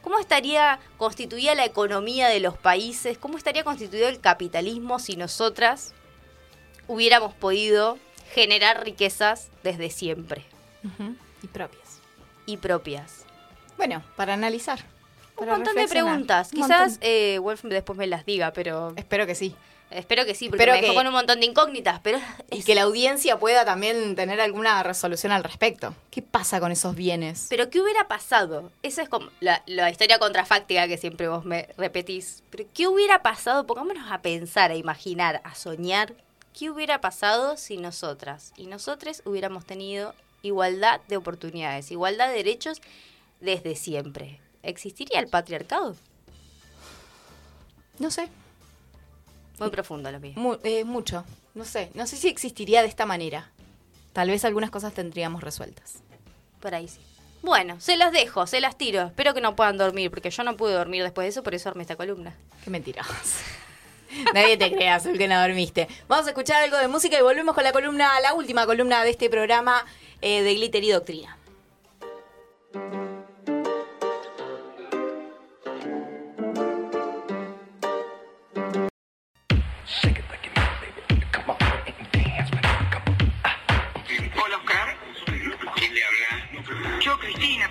¿Cómo estaría constituida la economía de los países? ¿Cómo estaría constituido el capitalismo si nosotras hubiéramos podido generar riquezas desde siempre Y propias. y propias? Bueno, para analizar. Un montón de preguntas. Un Quizás eh, Wolf después me las diga, pero Espero que sí. Espero que sí, porque Espero me dejó que- con un montón de incógnitas. Pero Y que la audiencia pueda también tener alguna resolución al respecto. ¿Qué pasa con esos bienes? Pero ¿qué hubiera pasado? Esa es como la, la historia contrafáctica que siempre vos me repetís. Pero ¿qué hubiera pasado? Pongámonos a pensar, a imaginar, a soñar. ¿Qué hubiera pasado si nosotras y nosotros hubiéramos tenido igualdad de oportunidades, igualdad de derechos desde siempre? ¿Existiría el patriarcado? No sé. Muy profundo lo mío. Mu- eh, mucho. No sé. No sé si existiría de esta manera. Tal vez algunas cosas tendríamos resueltas. Por ahí sí. Bueno, se las dejo, se las tiro. Espero que no puedan dormir, porque yo no pude dormir después de eso, por eso armé esta columna. Qué mentiroso. Nadie te crea, Azul, que no dormiste. Vamos a escuchar algo de música y volvemos con la columna, la última columna de este programa eh, de Glitter y Doctrina.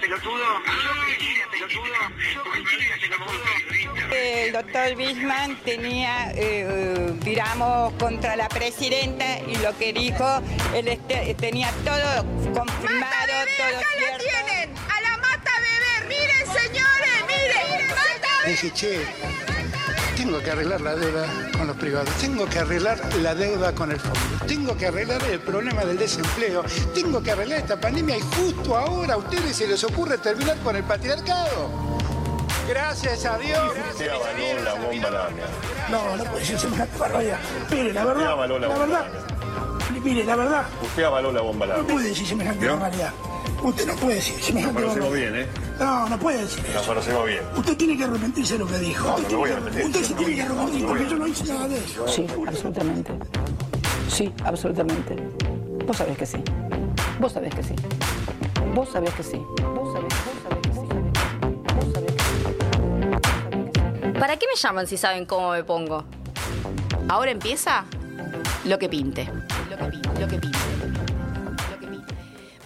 Pelotudo. Pelotudo. El doctor Bisman tenía, eh, tiramos contra la presidenta y lo que dijo, él este- tenía todo confirmado, todo cierto. tienen! ¡A la mata bebé! ¡Miren, señores! ¡Miren! ¡Mata Dije, che, tengo que arreglar la deuda con los privados, tengo que arreglar la deuda con el fondo, tengo que arreglar el problema del desempleo, tengo que arreglar esta pandemia y justo ahora a ustedes se les ocurre terminar con el patriarcado. Gracias a Dios. Usted avaló la bomba. No, no puede ser semejante barbaridad. Mire, la avaló la larga. mire, la verdad, Usted avaló la bomba larga. decir semejante ¿Vio? barbaridad. Usted no puede decir semejante Nos conocemos bien, ¿eh? No, no puede decir Nos conocemos bien. Usted tiene que arrepentirse de lo que dijo. No, no me voy a arrepentir. Usted se tiene que arrepentir porque yo no hice nada de eso. Sí, absolutamente. Sí, absolutamente. Vos sabés que sí. Vos sabés que sí. Vos sabés que sí. Vos sabés, vos sabés que sí. Vos sabés que sí. ¿Para qué me llaman si saben cómo me pongo? Ahora empieza lo que pinte. Lo que pinte, lo que pinte.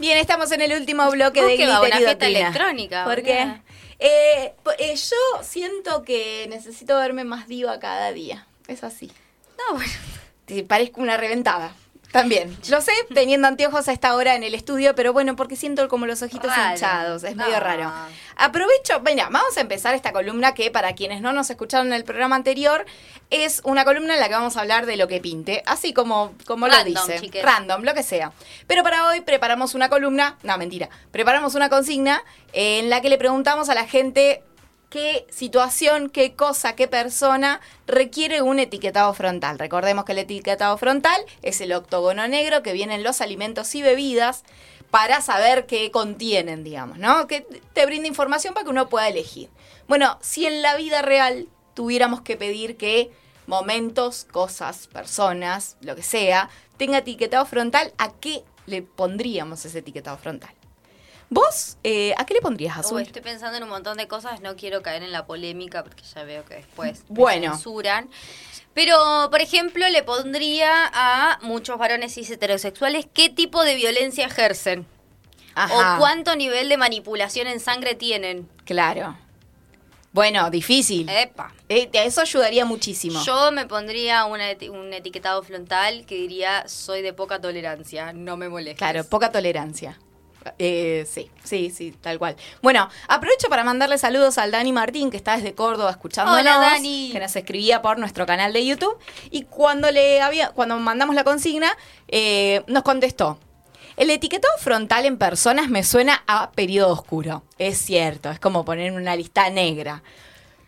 Bien, estamos en el último bloque ¿Vos de Glitter y una fiesta Doctrina. electrónica, ¿Por qué? Eh, eh, yo siento que necesito verme más diva cada día. Es así. No, bueno. Te parezco una reventada. También. Lo sé, teniendo anteojos a esta hora en el estudio, pero bueno, porque siento como los ojitos Raro. hinchados. Es medio raro. Aprovecho, mira, vamos a empezar esta columna que para quienes no nos escucharon en el programa anterior, es una columna en la que vamos a hablar de lo que pinte, así como, como lo dice. Random, lo que sea. Pero para hoy preparamos una columna, no, mentira, preparamos una consigna en la que le preguntamos a la gente qué situación, qué cosa, qué persona requiere un etiquetado frontal. Recordemos que el etiquetado frontal es el octógono negro que viene en los alimentos y bebidas para saber qué contienen, digamos, ¿no? Que te brinda información para que uno pueda elegir. Bueno, si en la vida real tuviéramos que pedir que momentos, cosas, personas, lo que sea, tenga etiquetado frontal, ¿a qué le pondríamos ese etiquetado frontal? ¿Vos eh, a qué le pondrías, Uy, Azul? estoy pensando en un montón de cosas, no quiero caer en la polémica porque ya veo que después me Bueno. censuran. Pero, por ejemplo, le pondría a muchos varones cis heterosexuales qué tipo de violencia ejercen. Ajá. O cuánto nivel de manipulación en sangre tienen. Claro. Bueno, difícil. Epa. Eh, eso ayudaría muchísimo. Yo me pondría una eti- un etiquetado frontal que diría soy de poca tolerancia, no me molestes. Claro, poca tolerancia. Eh, sí, sí, sí, tal cual. Bueno, aprovecho para mandarle saludos al Dani Martín, que está desde Córdoba escuchándonos. Hola, Dani. Que nos escribía por nuestro canal de YouTube. Y cuando le había, cuando mandamos la consigna, eh, nos contestó. El etiquetado frontal en personas me suena a periodo oscuro. Es cierto, es como poner una lista negra.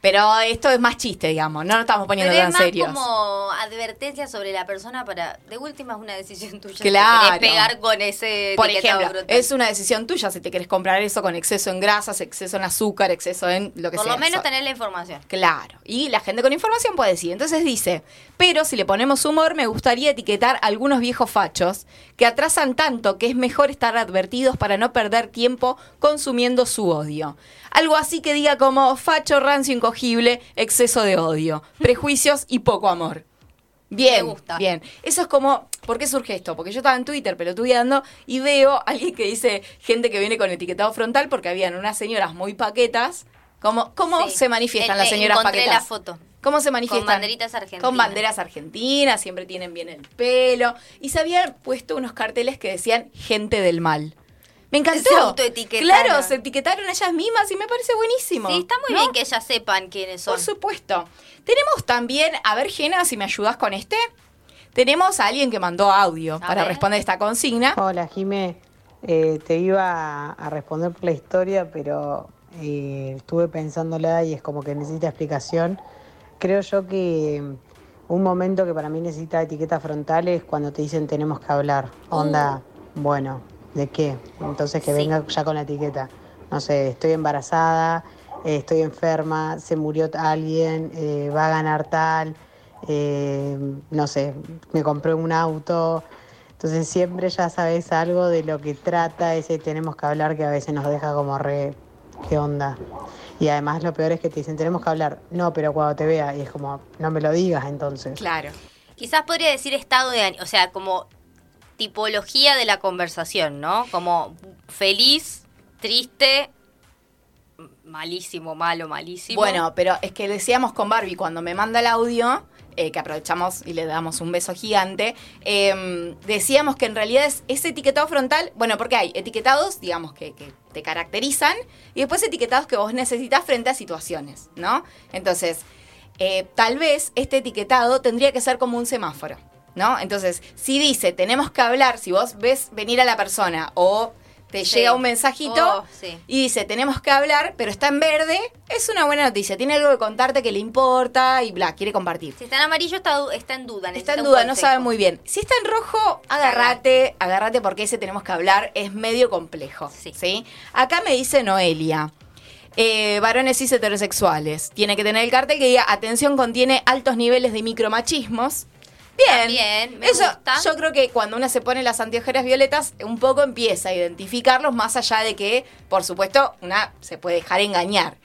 Pero esto es más chiste, digamos, no nos estamos poniendo Pero tan es más serios. como advertencia sobre la persona para... De última es una decisión tuya. si Claro. querés pegar con ese Por ejemplo, es una decisión tuya si te quieres comprar eso con exceso en grasas, exceso en azúcar, exceso en lo que Por sea. lo menos Eso- tener la información. Claro. Y la gente con información puede decir. Entonces dice, pero si le ponemos humor, me gustaría etiquetar a algunos viejos fachos que atrasan tanto que es mejor estar advertidos para no perder tiempo consumiendo su odio. Algo así que diga como facho, rancio, incogible, exceso de odio, prejuicios y poco amor. Bien, Me gusta. bien. Eso es como, ¿por qué surge esto? Porque yo estaba en Twitter pelotudeando y veo a alguien que dice gente que viene con etiquetado frontal porque habían unas señoras muy paquetas. ¿Cómo, cómo Sí. se manifiestan El- las eh, señoras encontré paquetas? la foto. ¿Cómo se manifiestan? Con banderitas argentinas. Con banderas argentinas, siempre tienen bien el pelo. Y se habían puesto unos carteles que decían gente del mal. Me encantó. Se autoetiquetaron. Claro, se etiquetaron ellas mismas y me parece buenísimo. Sí, está muy ¿no? bien que ellas sepan quiénes son. Por supuesto. Tenemos también, a ver, Gena, si me ayudas con este. Tenemos a alguien que mandó audio para ver. responder esta consigna. Hola, Jimé. Eh, te iba a responder por la historia, pero eh, estuve pensándola y es como que necesita explicación. Creo yo que un momento que para mí necesita etiqueta frontal es cuando te dicen tenemos que hablar. Onda, bueno, ¿de qué? Entonces que Sí. venga ya con la etiqueta. no sé, estoy embarazada, eh, estoy enferma, se murió alguien, eh, va a ganar tal, eh, no sé, me compré un auto. Entonces siempre ya sabes algo de lo que trata ese tenemos que hablar que a veces nos deja como re, ¿qué onda? Y además lo peor es que te dicen, tenemos que hablar, no, pero cuando te vea, y es como, no me lo digas entonces. Claro. Quizás podría decir estado de ánimo, o sea, como tipología de la conversación, ¿no? Como feliz, triste, malísimo, malo, malísimo. Bueno, pero es que decíamos con Barbie, cuando me manda el audio, eh, que aprovechamos y le damos un beso gigante, eh, decíamos que en realidad es ese etiquetado frontal, bueno, porque hay etiquetados, digamos, que, que te caracterizan, y después etiquetados que vos necesitas frente a situaciones, ¿no? Entonces, eh, tal vez este etiquetado tendría que ser como un semáforo, ¿no? Entonces, si dice, tenemos que hablar, si vos ves venir a la persona o te Sí. llega un mensajito Oh, sí. y dice, tenemos que hablar, pero está en verde, es una buena noticia. Tiene algo que contarte que le importa y bla, quiere compartir. Si está en amarillo está, está en duda. Está en duda, no sabe muy bien. Si está en rojo, agárrate, agárrate porque ese tenemos que hablar, es medio complejo. Sí. Acá me dice Noelia. eh, varones cis heterosexuales. Tiene que tener el cartel que diga, atención, contiene altos niveles de micromachismos. Bien. Bien, me Eso, gusta. yo creo que cuando una se pone las anteojeras violetas, un poco empieza a identificarlos, más allá de que, por supuesto, una se puede dejar engañar.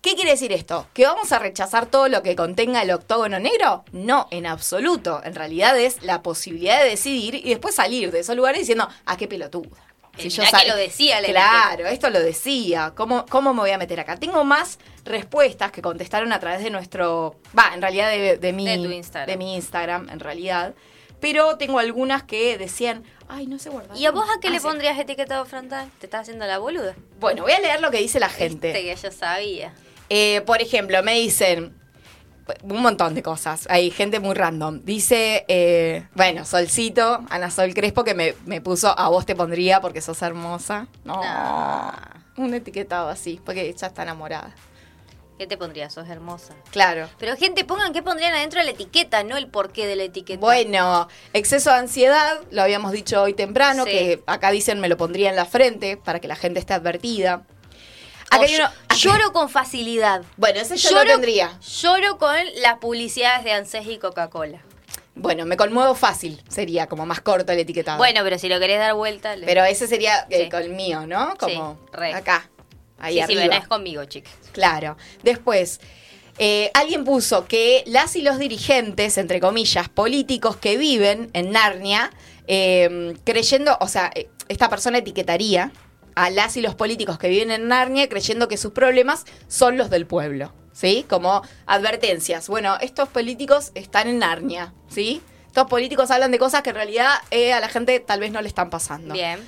¿Qué quiere decir esto? ¿Que vamos a rechazar todo lo que contenga el octógono negro? No, en absoluto. En realidad es la posibilidad de decidir y después salir de esos lugares diciendo, ah, qué pelotuda. Eh, mirá que lo decía la Claro, esto lo decía. ¿Cómo, ¿Cómo me voy a meter acá? Tengo más respuestas que contestaron a través de nuestro. Va, en realidad de, de mi, De tu Instagram. de mi Instagram, en realidad. Pero tengo algunas que decían, ay, no sé guardar. ¿Y a vos a qué Ah, le sí. pondrías etiquetado frontal? ¿Te estás haciendo la boluda? Bueno, voy a leer lo que dice la gente. Viste que yo sabía. Eh, por ejemplo, me dicen un montón de cosas. Hay gente muy random. Dice, eh, bueno, Solcito, Ana Sol Crespo, que me, me puso a vos te pondría porque sos hermosa. No. Un etiquetado así, porque ella está enamorada. ¿Qué te pondrías? Sos hermosa. Claro. Pero gente, pongan qué pondrían adentro de la etiqueta, no el porqué de la etiqueta. Bueno, exceso de ansiedad, lo habíamos dicho hoy temprano, Sí. que acá dicen me lo pondría en la frente para que la gente esté advertida. Acá O hay uno- ll- Lloro con facilidad. Bueno, ese yo lo tendría. Lloro con las publicidades de ANSES y Coca-Cola. Bueno, me conmuevo fácil, sería como más corto el etiquetado. Bueno, pero si lo querés dar vuelta... le- Pero ese sería el Sí. con el mío, ¿no? Como Sí, re. acá. Ahí sí, arriba. si venés conmigo, chicas. Claro. Después, eh, alguien puso que las y los dirigentes, entre comillas, políticos que viven en Narnia, eh, creyendo, o sea, eh, esta persona etiquetaría a las y los políticos que viven en Narnia creyendo que sus problemas son los del pueblo, ¿sí? Como advertencias. Bueno, estos políticos están en Narnia, ¿sí? Estos políticos hablan de cosas que en realidad eh, a la gente tal vez no le están pasando. Bien.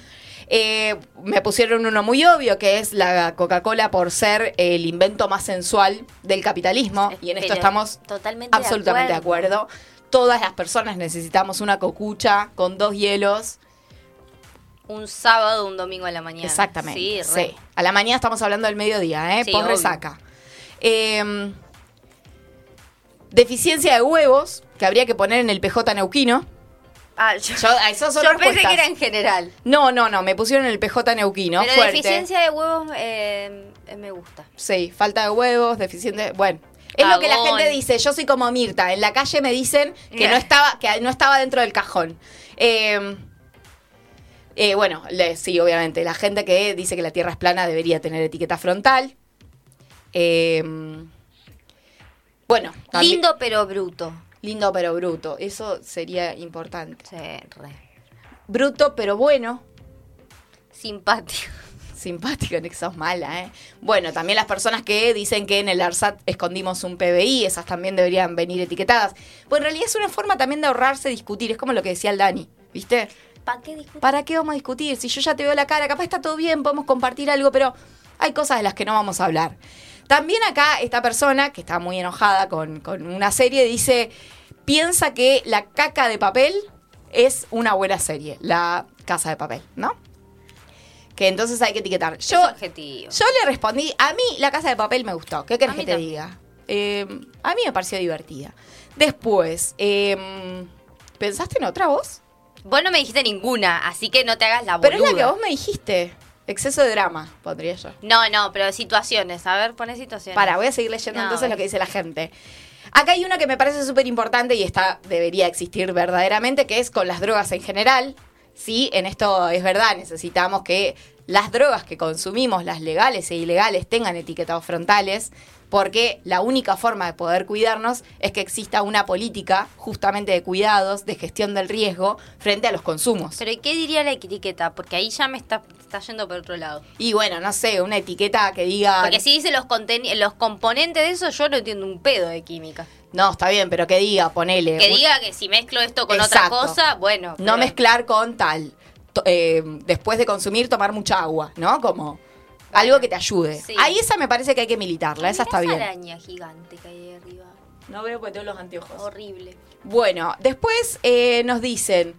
Eh, me pusieron uno muy obvio, que es la Coca-Cola por ser el invento más sensual del capitalismo. Y en esto estamos totalmente de absolutamente de acuerdo. Todas las personas necesitamos una cocucha con dos hielos. Un sábado, un domingo a la mañana. Exactamente. Sí. A la mañana estamos hablando del mediodía, ¿eh? Sí, resaca. Eh, deficiencia de huevos, que habría que poner en el PJ neuquino. Ah, yo, Yo, a esos son yo pensé que era en general. No, no, no, me pusieron el PJ neuquino. Pero fuerte. deficiencia de huevos eh, me gusta. Sí, falta de huevos, deficiente. Bueno, es lo que la gente dice. Yo soy como Mirta. En la calle me dicen que no estaba, que no estaba dentro del cajón. Eh, eh, bueno, le- sí, obviamente. La gente que dice que la Tierra es plana debería tener etiqueta frontal. Eh, bueno, Lindo pero bruto. Lindo pero bruto. Eso sería importante. Sí, re. Bruto pero bueno. Simpático. Simpático, no sos mala, ¿eh? Bueno, también las personas que dicen que en el ARSAT escondimos un PBI, esas también deberían venir etiquetadas. Pues en realidad es una forma también de ahorrarse discutir, es como lo que decía el Dani, ¿viste? ¿Para qué discutir? ¿Para qué vamos a discutir? Si yo ya te veo la cara, capaz está todo bien, podemos compartir algo, pero hay cosas de las que no vamos a hablar. También acá esta persona, que está muy enojada con, con una serie, dice, piensa que la caca de papel es una buena serie, la casa de papel, ¿no? Que entonces hay que etiquetar. Yo, yo le respondí, a mí la casa de papel me gustó. ¿Qué querés que te también. diga? Eh, a mí me pareció divertida. Después, eh, ¿pensaste en otra voz? Vos no me dijiste ninguna, así que no te hagas la boluda. Pero es la que vos me dijiste. Exceso de drama, pondría yo. No, no, pero situaciones. A ver, pone situaciones. Para, voy a seguir leyendo No, entonces lo que dice la gente. Acá hay uno que me parece súper importante y esta debería existir verdaderamente, que es con las drogas en general. Sí, en esto es verdad, necesitamos que las drogas que consumimos, las legales e ilegales, tengan etiquetados frontales, porque la única forma de poder cuidarnos es que exista una política justamente de cuidados, de gestión del riesgo frente a los consumos. Pero ¿y qué diría la etiqueta? Porque ahí ya me está, está yendo por otro lado. Y bueno, no sé, una etiqueta que diga... Porque si dice los, los componentes de eso, yo no entiendo un pedo de química. No, está bien, pero que diga, ponele... Que diga que si mezclo esto con Exacto. otra cosa, bueno. No mezclar con tal. Eh, después de consumir, tomar mucha agua, ¿no? Como algo que te ayude. Sí. Ahí esa me parece que hay que militarla, esa está bien. esa araña gigante que hay ahí arriba. No veo porque tengo los anteojos. Horrible. Bueno, después eh, nos dicen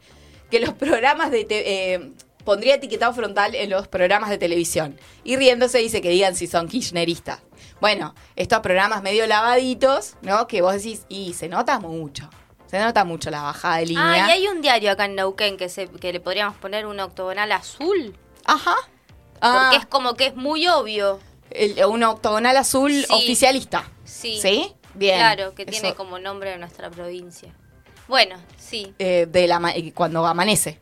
que los programas de... te- eh, pondría etiquetado frontal en los programas de televisión. Y riéndose dice que digan si son kirchneristas. Bueno, estos programas medio lavaditos, ¿no? Que vos decís, y se nota mucho. Se nota mucho la bajada de línea. Ah, y hay un diario acá en Neuquén que, se, que le podríamos poner un octogonal azul. Ajá. Porque Ah. es como que es muy obvio. El- un octogonal azul Sí. oficialista. Sí. ¿Sí? Bien. Claro, que Eso, tiene como nombre de nuestra provincia. Bueno, sí. eh, de la, eh, cuando amanece.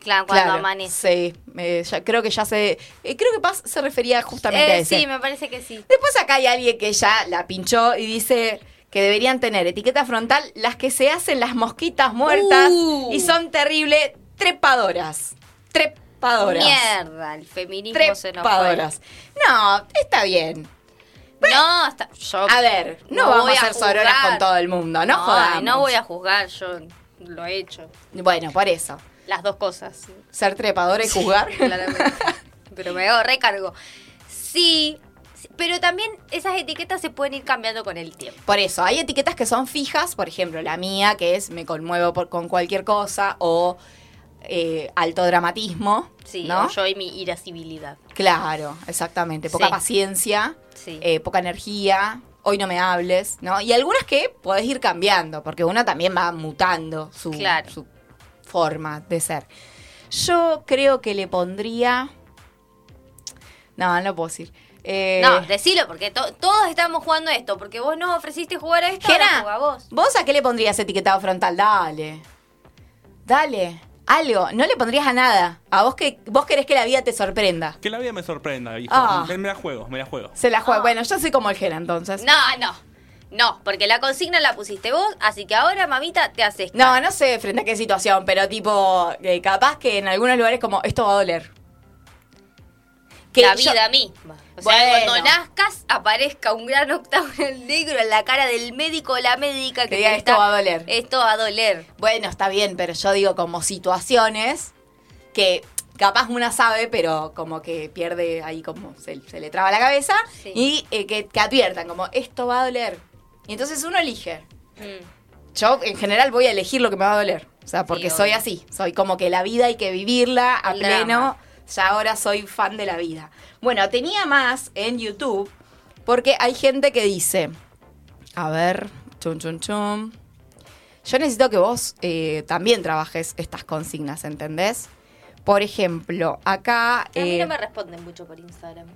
Claro, cuando Claro, amanece. Sí, eh, ya- creo que ya se... eh, creo que Paz se refería justamente a ese. sí, me parece que sí. Después acá hay alguien que ya la pinchó y dice que deberían tener etiqueta frontal las que se hacen las mosquitas muertas Uh. y son terribles trepadoras. Trepadoras. Mierda, el feminismo se nos. Trepadoras. No, está bien. No, hasta, yo A ver, no, vamos voy a hacer sororas con todo el mundo, no, No, jodamos. no voy a juzgar, yo lo he hecho. Bueno, por eso. Las dos cosas. Ser trepadora y juzgar. Claramente. Pero me hago recargo. Sí, sí, pero también esas etiquetas se pueden ir cambiando con el tiempo. Por eso, hay etiquetas que son fijas, por ejemplo, la mía, que es me conmuevo por- con cualquier cosa, o eh, alto dramatismo, Sí, ¿no? yo y mi irascibilidad. Claro, exactamente. Poca Sí. paciencia, Sí. eh, poca energía, hoy no me hables, ¿no? Y algunas que podés ir cambiando, porque uno también va mutando su, Claro. su forma de ser. Yo creo que le pondría... No, no puedo decir. Eh, No, decilo, porque to- todos estamos jugando esto, porque vos nos ofreciste jugar a esto, Jena, ahora vos. ¿Vos a qué le pondrías etiquetado frontal? Dale. Dale. Algo. No le pondrías a nada. A vos que vos querés que la vida te sorprenda. Que la vida me sorprenda, hijo. Ah. Me, me la juego, me la juego. Se la juega. Bueno, yo soy como el Gena, entonces. No, no. No, porque la consigna la pusiste vos, así que ahora, mamita, te haces. No, no sé frente a qué situación, pero tipo, eh, capaz que en algunos lugares como esto va a doler. Que la yo- vida misma. O sea, Bueno. cuando nazcas, aparezca un gran octagonal negro en la cara del médico o la médica que, Que diga, "Esto va a doler". Esto va a doler. Bueno, está bien, pero yo digo como situaciones que capaz una sabe, pero como que pierde ahí como se, se le traba la cabeza Sí. y eh, que, que adviertan como esto va a doler. Y entonces uno elige. Mm. Yo en general voy a elegir lo que me va a doler. O sea, porque Sí, soy así. Soy como que la vida hay que vivirla a El pleno. drama. Ya ahora soy fan de la vida. Bueno, tenía más en YouTube porque hay gente que dice, a ver, chum, chum, chum. Yo necesito que vos eh, también trabajes estas consignas, ¿entendés? Por ejemplo, acá... A mí eh, no me responden mucho por Instagram.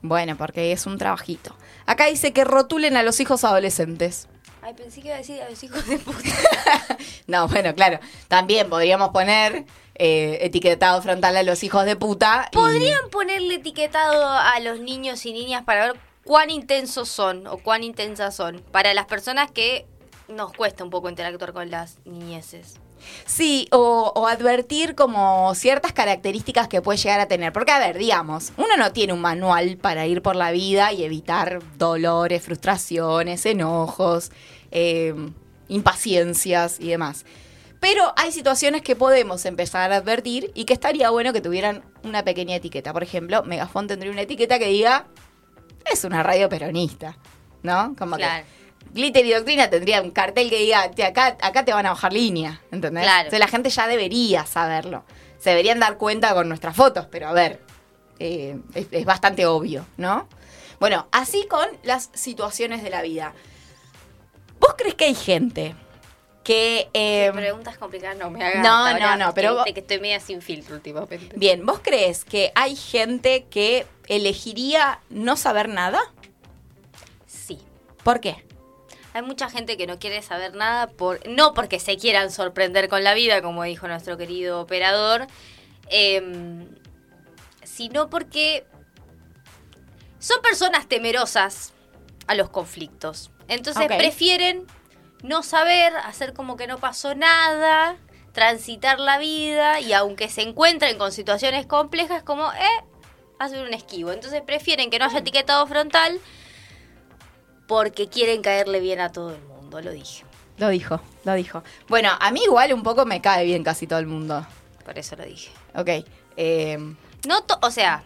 Bueno, porque es un trabajito. Acá dice que rotulen a los hijos adolescentes. Ay, pensé que iba a decir a los hijos de puta. No, bueno, claro. También podríamos poner eh, etiquetado frontal a los hijos de puta. y- ¿Podrían ponerle etiquetado a los niños y niñas para ver cuán intensos son o cuán intensas son? Para las personas que nos cuesta un poco interactuar con las niñeces. Sí, o, o advertir como ciertas características que puede llegar a tener. Porque, a ver, digamos, uno no tiene un manual para ir por la vida y evitar dolores, frustraciones, enojos, eh, impaciencias y demás. Pero hay situaciones que podemos empezar a advertir y que estaría bueno que tuvieran una pequeña etiqueta. Por ejemplo, Megafon tendría una etiqueta que diga, es una radio peronista, ¿no? Como Claro. que Glitter y Doctrina tendría un cartel que diga, "Te- acá, acá te van a bajar línea, ¿entendés? Claro. Entonces la gente ya debería saberlo. Se deberían dar cuenta con nuestras fotos, pero a ver, eh, es, es bastante obvio, ¿no? Bueno, así con las situaciones de la vida. ¿Vos crees que hay gente que... eh, Preguntas complicadas no me hagas. No, no, no, pero vos- que estoy media sin filtro últimamente. Bien, ¿vos crees que hay gente que elegiría no saber nada? Sí. ¿Por qué? Hay mucha gente que no quiere saber nada, por no porque se quieran sorprender con la vida, como dijo nuestro querido operador, em, sino porque son personas temerosas a los conflictos. Entonces prefieren no saber, hacer como que no pasó nada, transitar la vida y aunque se encuentren con situaciones complejas, como, eh, hacer un esquivo. Entonces prefieren que no haya etiquetado frontal porque quieren caerle bien a todo el mundo, lo dije. Lo dijo, lo dijo. Bueno, a mí igual un poco me cae bien casi todo el mundo. Por eso lo dije. Ok. eh, No, o sea,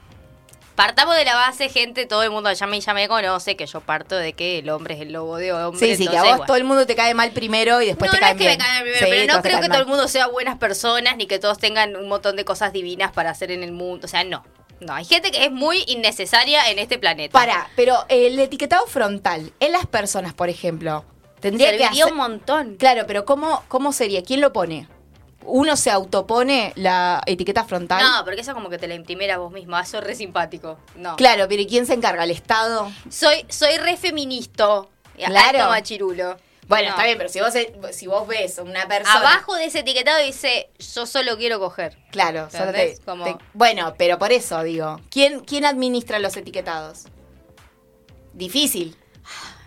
partamos de la base, gente, todo el mundo ya me, ya me conoce, que yo parto de que el hombre es el lobo de hombre. sí, sí, que a entonces, vos bueno. todo el mundo te cae mal primero y después no, te no cae es que bien. me caigan primero, Sí, pero no creo que caen todo el mal. mundo sea buenas personas ni que todos tengan un montón de cosas divinas para hacer en el mundo. O sea, no. No, hay gente que es muy innecesaria en este planeta. Para, pero el etiquetado frontal en las personas, por ejemplo, tendría que Serviría hacer... un montón. Claro, pero ¿cómo, ¿cómo sería? ¿Quién lo pone? ¿Uno se autopone la etiqueta frontal? No, porque eso como que te la imprimiera vos mismo. Eso es re simpático. No. Claro, pero ¿y quién se encarga? ¿El Estado? Soy, soy re feminista. Claro. Alto machirulo. Bueno, No. está bien, pero si vos, si vos ves una persona... Abajo de ese etiquetado dice, yo solo quiero coger. Claro, solo te. Como- te- Bueno, pero por eso digo, ¿quién, quién administra los etiquetados? Difícil.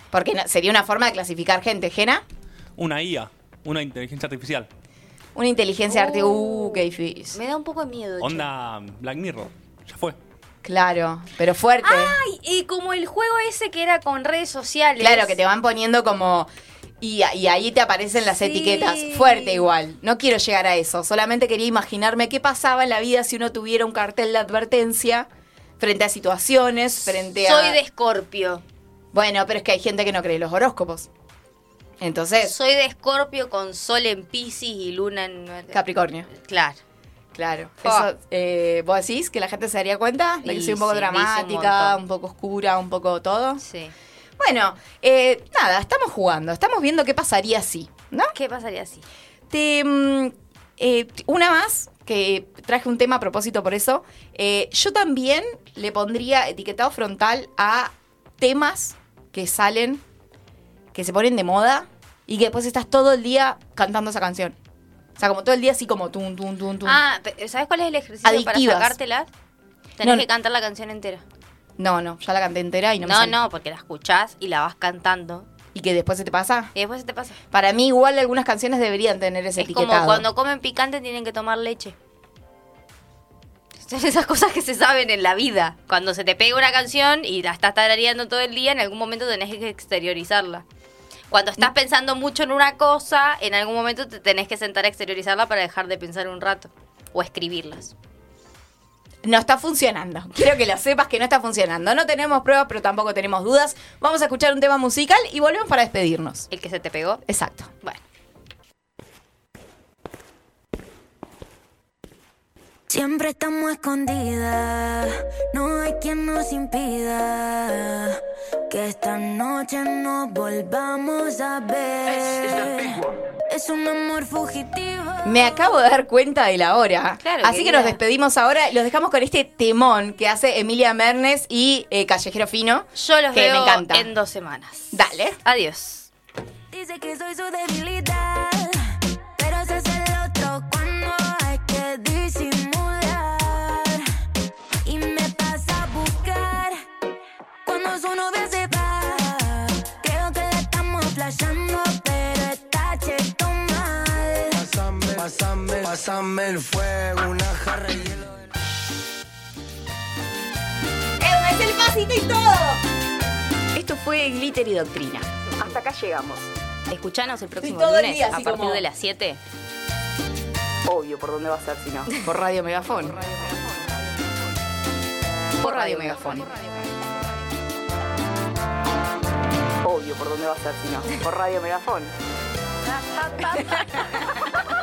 Porque no- sería una forma de clasificar gente, ¿Jena? Una IA, una inteligencia artificial. Una inteligencia artificial. Uh, qué difícil. Me da un poco de miedo. che. Onda Black Mirror. Ya fue. Claro, pero fuerte. Ay, y como el juego ese que era con redes sociales. Claro, que te van poniendo como... Y, y ahí te aparecen las Sí. etiquetas. Fuerte igual. No quiero llegar a eso. Solamente quería imaginarme qué pasaba en la vida si uno tuviera un cartel de advertencia frente a situaciones, frente a... Soy de Escorpio. Bueno, pero es que hay gente que no cree en los horóscopos. Entonces, Soy de Escorpio con Sol en Pisces y Luna en... Capricornio. Claro. Claro. Eso, eh, ¿Vos decís que la gente se daría cuenta de que Y soy un poco sí, dice un dramática, un, poco oscura, un poco todo? Sí. Bueno, eh, nada, estamos jugando, estamos viendo qué pasaría si, ¿no? ¿Qué pasaría así? Te, mm, eh, una más, que traje un tema a propósito por eso. Eh, yo también le pondría etiquetado frontal a temas que salen, que se ponen de moda y que después estás todo el día cantando esa canción. O sea, como todo el día así como tum, tum, tum, tum. Ah, ¿sabes cuál es el ejercicio Adictivas. para sacártelas? Tenés No, que cantar la canción entera. No, no, ya la canté entera y no, me No, no, porque la escuchás y la vas cantando. ¿Y que después se te pasa? Y después se te pasa. Para mí igual algunas canciones deberían tener ese Es etiquetado. como cuando comen picante tienen que tomar leche. Son esas cosas que se saben en la vida. Cuando se te pega una canción y la estás tarareando todo el día, en algún momento tenés que exteriorizarla. Cuando estás pensando mucho en una cosa, en algún momento te tenés que sentar a exteriorizarla para dejar de pensar un rato. O escribirlas. No está funcionando. Quiero que lo sepas que no está funcionando. No tenemos pruebas, pero tampoco tenemos dudas. Vamos a escuchar un tema musical y volvemos para despedirnos. ¿El que se te pegó? Exacto. Bueno. Siempre estamos escondidas, no hay quien nos impida que esta noche nos volvamos a ver. Es un amor fugitivo. Me acabo de dar cuenta de la hora. Claro, Así que nos despedimos ahora y los dejamos con este temón que hace Emilia Mernes y eh, Callejero Fino. Yo los que veo me encanta. en dos semanas. Dale. Adiós. Dice que soy su debilidad, se va. Creo que la estamos flashando, pero está cheto mal. Pásame, pásame, pásame el fuego, una jarra de hielo. ¡Es el pasito y todo! Esto fue Glitter y Doctrina. Hasta acá llegamos. Escuchanos el próximo todo el lunes día a partir como- de las 7. Obvio, ¿por dónde va a ser si no? Por Radio Megafón. Por Radio Megafón. Obvio, ¿por dónde va a ser si no? Por Radio Megafón.